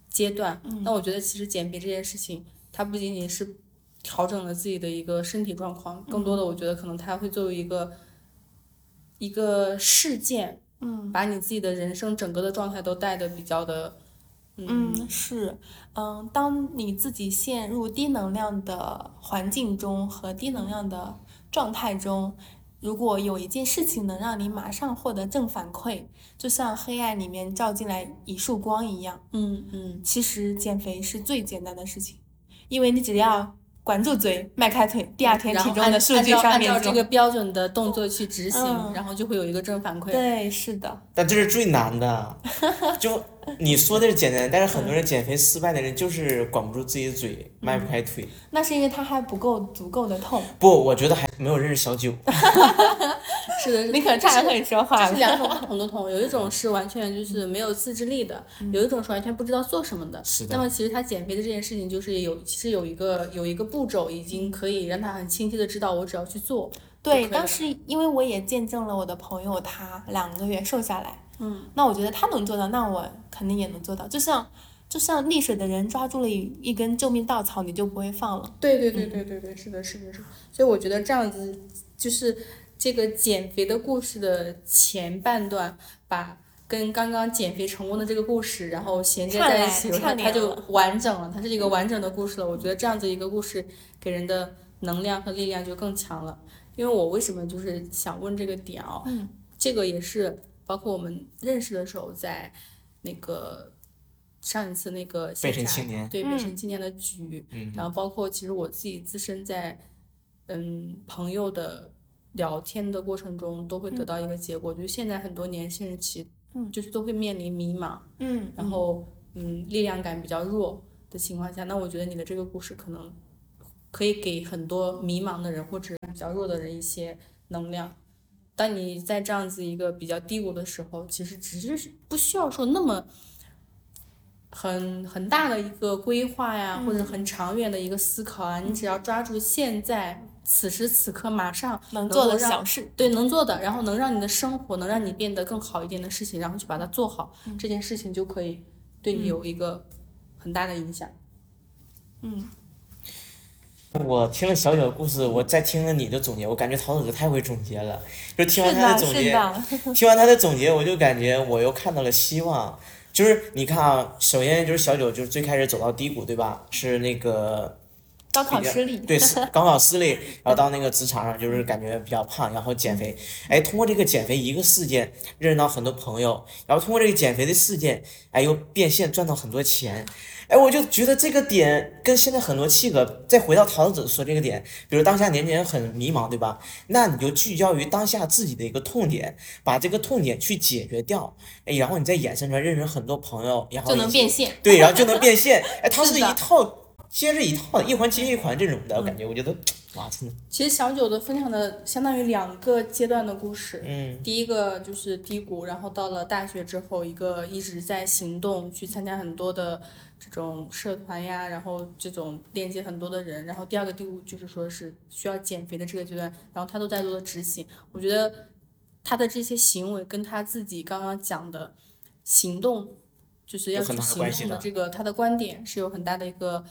阶段。那我觉得其实减肥这件事情，它不仅仅是调整了自己的一个身体状况，更多的我觉得可能它会作为一个一个事件，嗯。把你自己的人生整个的状态都带的比较的，嗯，是，嗯，当你自己陷入低能量的环境中和低能量的状态中，如果有一件事情能让你马上获得正反馈，就像黑暗里面照进来一束光一样，嗯嗯，其实减肥是最简单的事情，因为你只要管住嘴，迈开腿，第二天体重的数据上面就按照这个标准的动作去执行，嗯。然后就会有一个正反馈。对，是的，但这是最难的，(laughs) 就你说的是简单，但是很多人减肥失败的人就是管不住自己的嘴，迈不开腿。那是因为他还不够足够的痛，不，我觉得还没有认识小九。(laughs) 是的，你可能太会说话了。是两种不同的痛，有一种是完全就是没有自制力的，有一种是完全不知道做什么的。是的那么其实他减肥的这件事情，就是有其实有一个有一个步骤，已经可以让他很清晰的知道，我只要去做。对，当时因为我也见证了我的朋友他两个月瘦下来，嗯，那我觉得他能做到，那我肯定也能做到。就像就像溺水的人抓住了一一根救命稻草，你就不会放了。对对对对对对，是的，是的，是的。所以我觉得这样子就是这个减肥的故事的前半段，把跟刚刚减肥成功的这个故事，然后衔接在一起，它它就完整了，它是一个完整的故事了。我觉得这样子一个故事给人的能量和力量就更强了。因为我为什么就是想问这个点哦、嗯这个也是包括我们认识的时候，在那个上一次那个北线下辰青年对北嗯辰青年的局，嗯，然后包括其实我自己自身在嗯朋友的聊天的过程中，都会得到一个结果，就是现在很多年轻人其嗯就是都会面临迷茫，嗯，然后嗯力量感比较弱的情况下，那我觉得你的这个故事可能可以给很多迷茫的人或者比较弱的人一些能量。当你在这样子一个比较低谷的时候，其实只是不需要说那么很很大的一个规划呀，或者很长远的一个思考啊，你只要抓住现在此时此刻马上能做的小事。对能做的，然后能让你的生活能让你变得更好一点的事情，然后去把它做好，这件事情就可以对你有一个很大的影响。嗯，我听了小九的故事，我再听了你的总结，我感觉陶子哥太会总结了。就听完他的，总结，(laughs) 听完他的总结，我就感觉我又看到了希望。就是你看啊，首先就是小九，就是最开始走到低谷，对吧？是那个高考失利。对，是 (laughs) 高考失利，然后到那个职场上就是感觉比较胖，然后减肥。哎，通过这个减肥一个事件，认识到很多朋友，然后通过这个减肥的事件，哎，又变现赚到很多钱。哎，我就觉得这个点跟现在很多契合。再回到桃子说这个点，比如当下年轻人很迷茫，对吧？那你就聚焦于当下自己的一个痛点，把这个痛点去解决掉，哎，然后你再衍生出来认识很多朋友，然后就能变现。对，然后就能变现。哎，它 (laughs) 是一套接着一套，一环接一环这种的，我感觉，我觉得 (tsk) 哇，真的，其实小九的分享的相当于两个阶段的故事，嗯第一个就是低谷，然后到了大学之后，一个一直在行动，去参加很多的这种社团呀，然后这种链接很多的人。然后第二个低谷就是说是需要减肥的这个阶段，然后他都在做的执行。我觉得他的这些行为跟他自己刚刚讲的行动，就是要去行动的这个他的观点是有很大的一个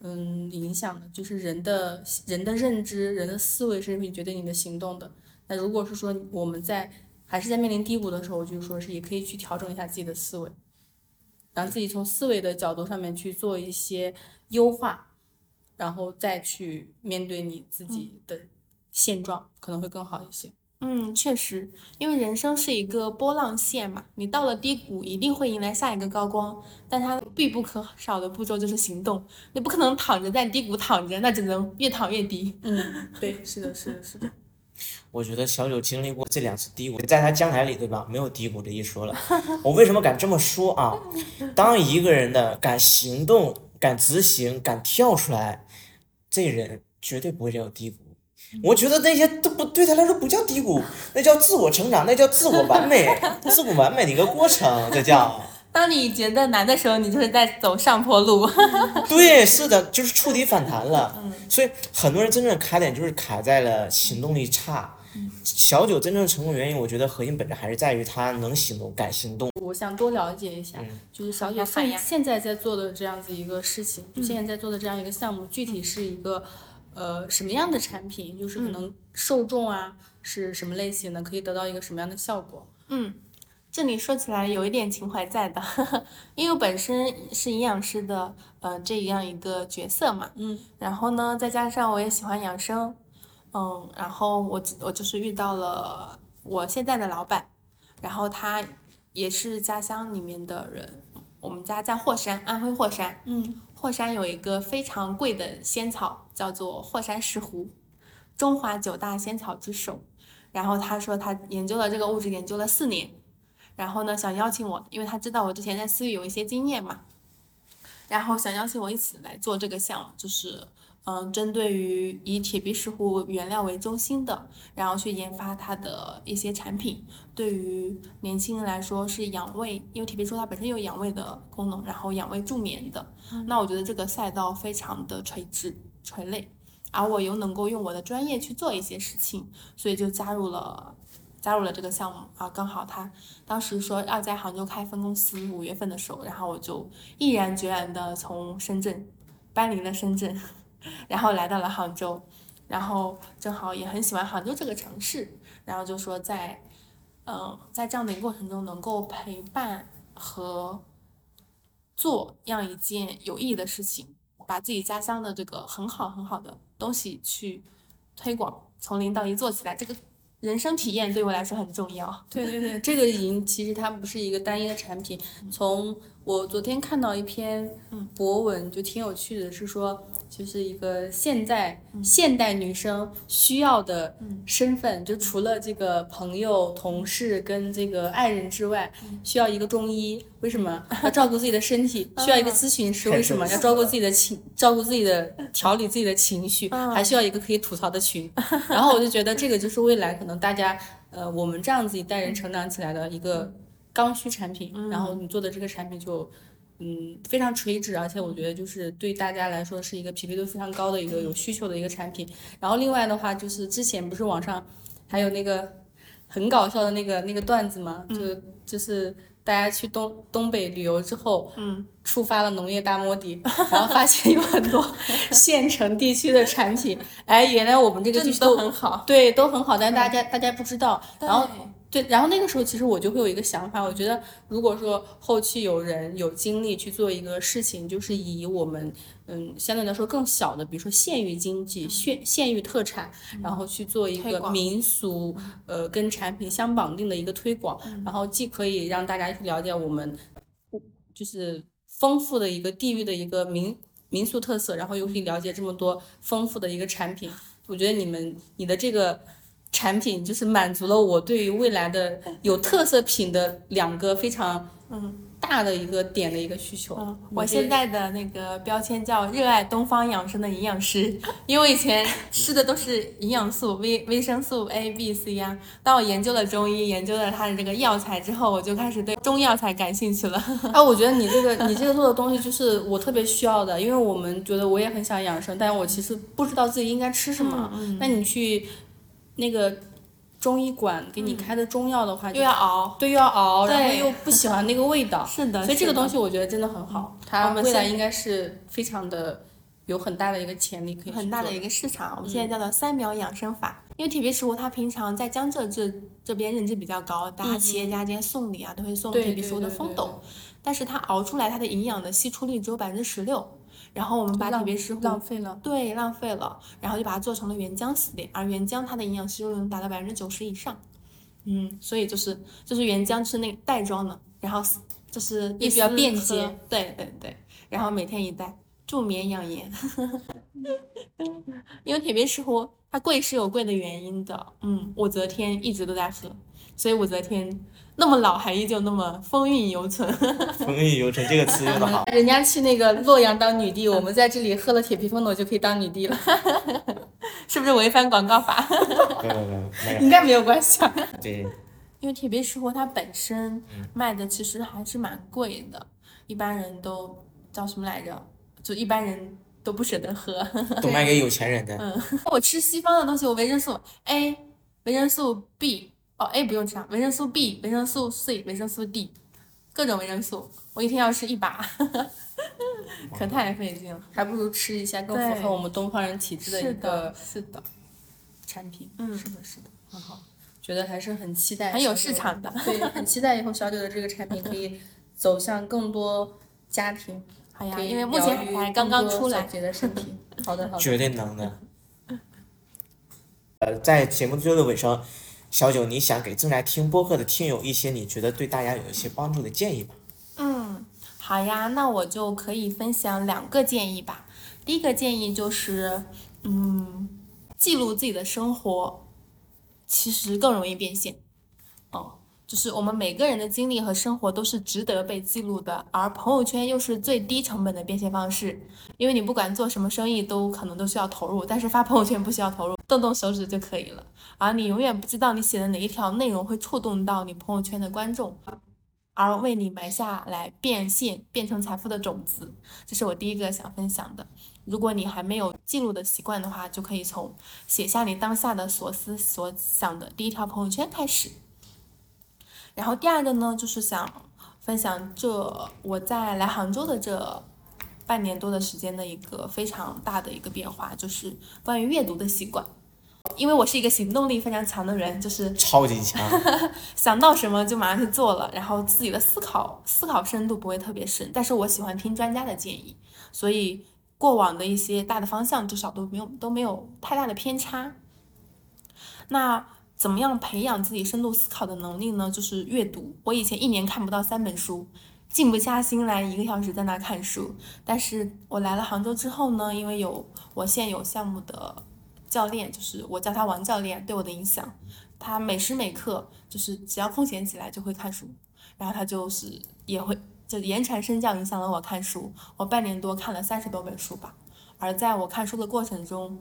嗯影响的，就是人的人的认知、人的思维是会决定你的行动的。那如果是说我们在还是在面临低谷的时候，就是说是也可以去调整一下自己的思维，让自己从思维的角度上面去做一些优化，然后再去面对你自己的现状，可能会更好一些。嗯，确实，因为人生是一个波浪线嘛，你到了低谷一定会迎来下一个高光，但它必不可少的步骤就是行动，你不可能躺着在低谷躺着，那只能越躺越低。嗯，对，是的，是的，是的。(laughs) 我觉得小九经历过这两次低谷，在他将来里，对吧？没有低谷这一说了。我为什么敢这么说啊？当一个人的敢行动、敢执行、敢跳出来，这人绝对不会有低谷。我觉得那些都不对他来说不叫低谷，那叫自我成长，那叫自我完美，(laughs) 自我完美的一个过程，这叫。(laughs) 当你觉得难的时候，你就是在走上坡路。(laughs) 对，是的，就是触底反弹了。所以很多人真正的卡点就是卡在了行动力差。小九真正成功原因，我觉得核心本质还是在于他能行动、敢行动。我想多了解一下，嗯就是小野好看呀现现在在做的这样子一个事情，就现在在做的这样一个项目，具体是一个呃什么样的产品？就是可能受众啊是什么类型的，可以得到一个什么样的效果？嗯，这里说起来有一点情怀在的，(laughs) 因为我本身是营养师的呃这样一个角色嘛，嗯，然后呢，再加上我也喜欢养生，嗯，然后我我就是遇到了我现在的老板，然后他也是家乡里面的人，我们家在霍山，安徽霍山，嗯，霍山有一个非常贵的仙草，叫做霍山石斛，中华九大仙草之首。然后他说他研究了这个物质研究了四年，然后呢想邀请我，因为他知道我之前在私域有一些经验嘛，然后想邀请我一起来做这个项目，就是嗯，针对于以铁皮石斛原料为中心的，然后去研发它的一些产品，对于年轻人来说是养胃，因为铁皮石斛它本身有养胃的功能，然后养胃助眠的。那我觉得这个赛道非常的垂直垂类，而我又能够用我的专业去做一些事情，所以就加入了加入了这个项目啊。刚好他当时说要在杭州开分公司，五月份的时候，然后我就毅然决然的从深圳搬离了深圳，然后来到了杭州，然后正好也很喜欢杭州这个城市，然后就说在嗯在这样的一个过程中能够陪伴和做这样一件有意义的事情，把自己家乡的这个很好很好的东西去推广，从零到一做起来，这个人生体验对我来说很重要。对对对，这个已经其实它不是一个单一的产品。从我昨天看到一篇博文，就挺有趣的，是说就是一个现在现代女生需要的身份，就除了这个朋友、同事跟这个爱人之外，需要一个中医。为什么 (laughs) 要照顾自己的身体？(laughs) 需要一个咨询师。为什么要照顾自己的情？照顾自己的调理自己的情绪？还需要一个可以吐槽的群。(laughs) 然后我就觉得这个就是未来可能大家呃我们这样子一代人成长起来的一个刚需产品。然后你做的这个产品就。嗯，非常垂直，而且我觉得就是对大家来说是一个匹配度非常高的一个有需求的一个产品。然后另外的话，就是之前不是网上还有那个很搞笑的那个那个段子嘛，就就是大家去东东北旅游之后，嗯，触发了农业大摸底，然后发现有很多 (laughs) 县城地区的产品，哎，原来我们这个地区都很好，对，都很好，但是大家大家不知道，然后。对对，然后那个时候其实我就会有一个想法，我觉得如果说后期有人有精力去做一个事情，就是以我们嗯相对来说更小的，比如说县域经济、县县域特产，然后去做一个民俗呃跟产品相绑定的一个推广，然后既可以让大家去了解我们就是丰富的一个地域的一个民民俗特色，然后又可以了解这么多丰富的一个产品，我觉得你们你的这个。产品就是满足了我对于未来的有特色品的两个非常嗯大的一个点的一个需求。嗯，我现在的那个标签叫热爱东方养生的营养师，因为我以前吃的都是营养素、维维生素 A、B、C 呀。当我研究了中医，研究了它的这个药材之后，我就开始对中药材感兴趣了。啊，(laughs) 我觉得你这个你这个做的东西就是我特别需要的，因为我们觉得我也很想养生，但是我其实不知道自己应该吃什么。那你去那个中医馆给你开的中药的话，又要熬。对又要熬，然后又不喜欢那个味道，(laughs) 是的所以这个东西我觉得真的很好，它我们现未来应该是非常的有很大的一个潜力可以很大的一个市场，我们现在叫做三秒养生法。因为铁皮石斛它平常在江浙这这边认知比较高，大家企业家间送礼啊都会送铁皮石斛的风斗，但是它熬出来它的营养的析出率只有百分之十六，然后我们把铁皮石斛浪费了。对浪费了，然后就把它做成了原浆系列，而原浆它的营养吸收率能达到百分之九十以上，嗯，所以就是就是原浆是那个袋装的，然后就是也比较便捷，对对对，然后每天一袋，助眠养颜。(laughs) 因为铁皮石斛它贵是有贵的原因的，嗯，武则天一直都在喝，所以武则天那么老还依旧那么风韵犹存。(laughs) (laughs) 风韵犹存这个词用的好。人家去那个洛阳当女帝，我们在这里喝了铁皮风斗就可以当女帝了，(laughs) 是不是违反广告法？没有没有没有，应该没有关系啊。对，因为铁皮石斛它本身卖的其实还是蛮贵的，一般人都叫什么来着？就一般人都不舍得喝。都卖给有钱人的。嗯我吃西方的东西，我维生素 A、维生素 B，哦 A 不用吃啊，维生素 B、维生素 C、维生素 D，各种维生素，我一天要吃一把，(laughs) 可太费劲了。还不如吃一下更符合我们东方人体质的一个是的，产品。嗯是的，是的，很好，觉得还是很期待，很有市场的。对，很期待以后小九的这个产品可以走向更多家庭，好呀，因为目前还刚刚出来小，杰的身体。好的，好的。绝对能的。(laughs) 呃，在节目最后的尾声，小九，你想给正在听播客的听友一些你觉得对大家有一些帮助的建议吗？嗯，好呀，那我就可以分享两个建议吧。第一个建议就是，嗯，记录自己的生活，其实更容易变现。哦，就是我们每个人的经历和生活都是值得被记录的，而朋友圈又是最低成本的变现方式。因为你不管做什么生意，都可能都需要投入，但是发朋友圈不需要投入，动动手指就可以了。而你永远不知道你写的哪一条内容会触动到你朋友圈的观众。而为你埋下来变现、变成财富的种子，这是我第一个想分享的。如果你还没有记录的习惯的话，就可以从写下你当下的所思所想的第一条朋友圈开始。然后第二个呢，就是想分享这我在来杭州的这半年多的时间的一个非常大的一个变化，就是关于阅读的习惯。因为我是一个行动力非常强的人，就是 (laughs) 超级强，想到什么就马上去做了，然后自己的思考思考深度不会特别深，但是我喜欢听专家的建议，所以过往的一些大的方向至少都没有都没有太大的偏差。那怎么样培养自己深度思考的能力呢？就是阅读。我以前一年看不到三本书，静不下心来一个小时在那看书。但是我来了杭州之后呢，因为有我现有项目的教练，就是我叫他王教练，对我的影响，他每时每刻就是只要空闲起来就会看书，然后他就是也会就言传身教影响了我看书，我半年多看了三十多本书吧，而在我看书的过程中，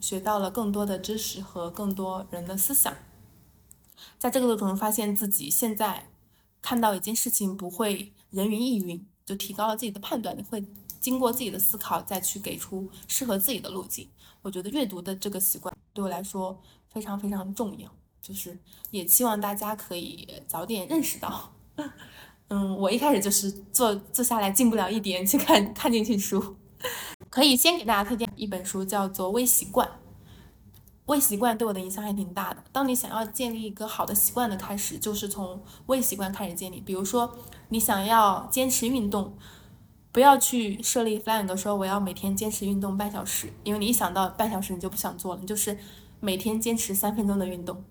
学到了更多的知识和更多人的思想，在这个过程中发现自己现在看到一件事情不会人云亦云，就提高了自己的判断力，会经过自己的思考再去给出适合自己的路径。我觉得阅读的这个习惯对我来说非常非常重要，就是也希望大家可以早点认识到。(laughs) 嗯，我一开始就是坐坐下来进不了一点去看看进去书，可以先给大家推荐一本书，叫做《微习惯》。微习惯对我的影响还挺大的。当你想要建立一个好的习惯的开始，就是从微习惯开始建立。比如说，你想要坚持运动，不要去设立 flag 说我要每天坚持运动半小时，因为你一想到半小时你就不想做了。你就是每天坚持三分钟的运动。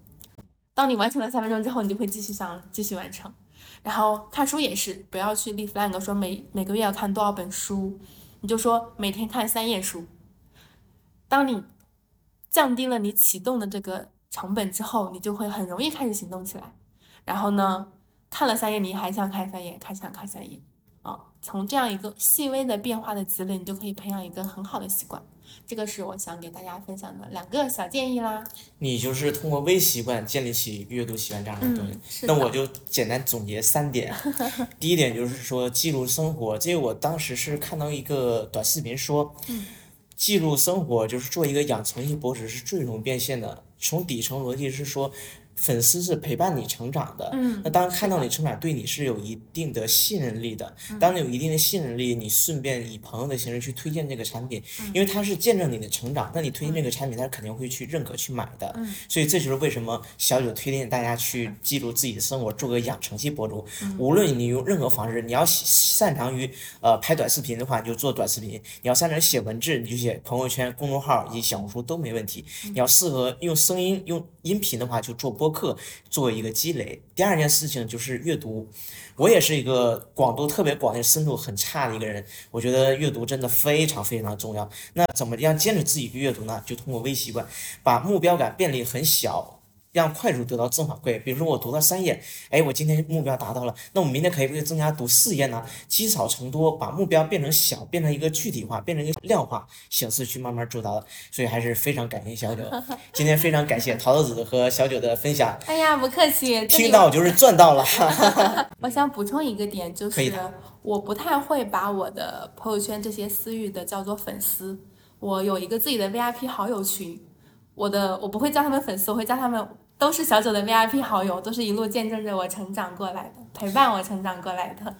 当你完成了三分钟之后，你就会继续想继续完成。然后看书也是，不要去立 flag 说每每个月要看多少本书，你就说每天看三页书。当你降低了你启动的这个成本之后，你就会很容易开始行动起来。然后呢，看了三页，你还想看三页，还想看三页，啊，从这样一个细微的变化的积累，你就可以培养一个很好的习惯。这个是我想给大家分享的两个小建议啦。你就是通过微习惯建立起阅读习惯这样的东西。嗯那我就简单总结三点。(laughs) 第一点就是说记录生活，这个我当时是看到一个短视频说，嗯记录生活就是做一个养成系博主是最容易变现的。从底层逻辑是说。粉丝是陪伴你成长的，嗯那当看到你成长，对你是有一定的信任力的。当你有一定的信任力，你顺便以朋友的形式去推荐这个产品，因为他是见证你的成长，那你推荐这个产品，他肯定会去认可去买的。所以这就是为什么小九推荐大家去记录自己的生活，做个养成系博主。无论你用任何方式，你要擅长于呃拍短视频的话，你就做短视频；你要擅长写文字，你就写朋友圈、公众号以及小红书都没问题。你要适合用声音、用音频的话，就做播播客，作为一个积累。第二件事情就是阅读，我也是一个广度特别广、深度很差的一个人。我觉得阅读真的非常非常重要。那怎么样坚持自己去阅读呢？就通过微习惯，把目标感变得很小。让快速得到正反馈，比如说我读到三页，哎，我今天目标达到了，那我明天可以不可以增加读四页呢？积少成多，把目标变成小，变成一个具体化，变成一个量化形式去慢慢做到的。所以还是非常感谢小九，(laughs) 今天非常感谢桃子和小九的分享，哎呀，不客气。听到就是赚到了。(laughs) 我想补充一个点，就是我不太会把我的朋友圈这些私域的叫做粉丝。我有一个自己的 VIP 好友群，我的我不会叫他们粉丝，我会叫他们都是小九的 VIP 好友，都是一路见证着我成长过来的，陪伴我成长过来的。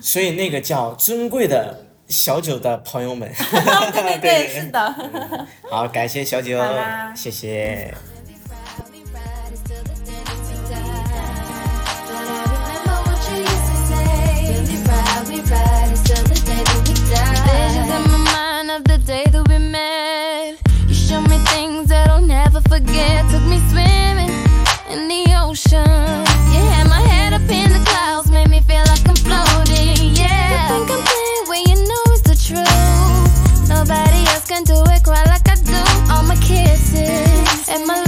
所以那个叫尊贵的小九的朋友们，对对对，是的。好，感谢小九谢谢。Day that we die. But I remember what you used to say. We'll be right, we riding till the day that we die. Visions in my mind of the day that forget took me swimming in the ocean. You had my head up in the clouds, made me feel like I'm floating. Yeah, you think I'm playing when you know it's the truth. Nobody else can do it quite like I do. All my kisses and my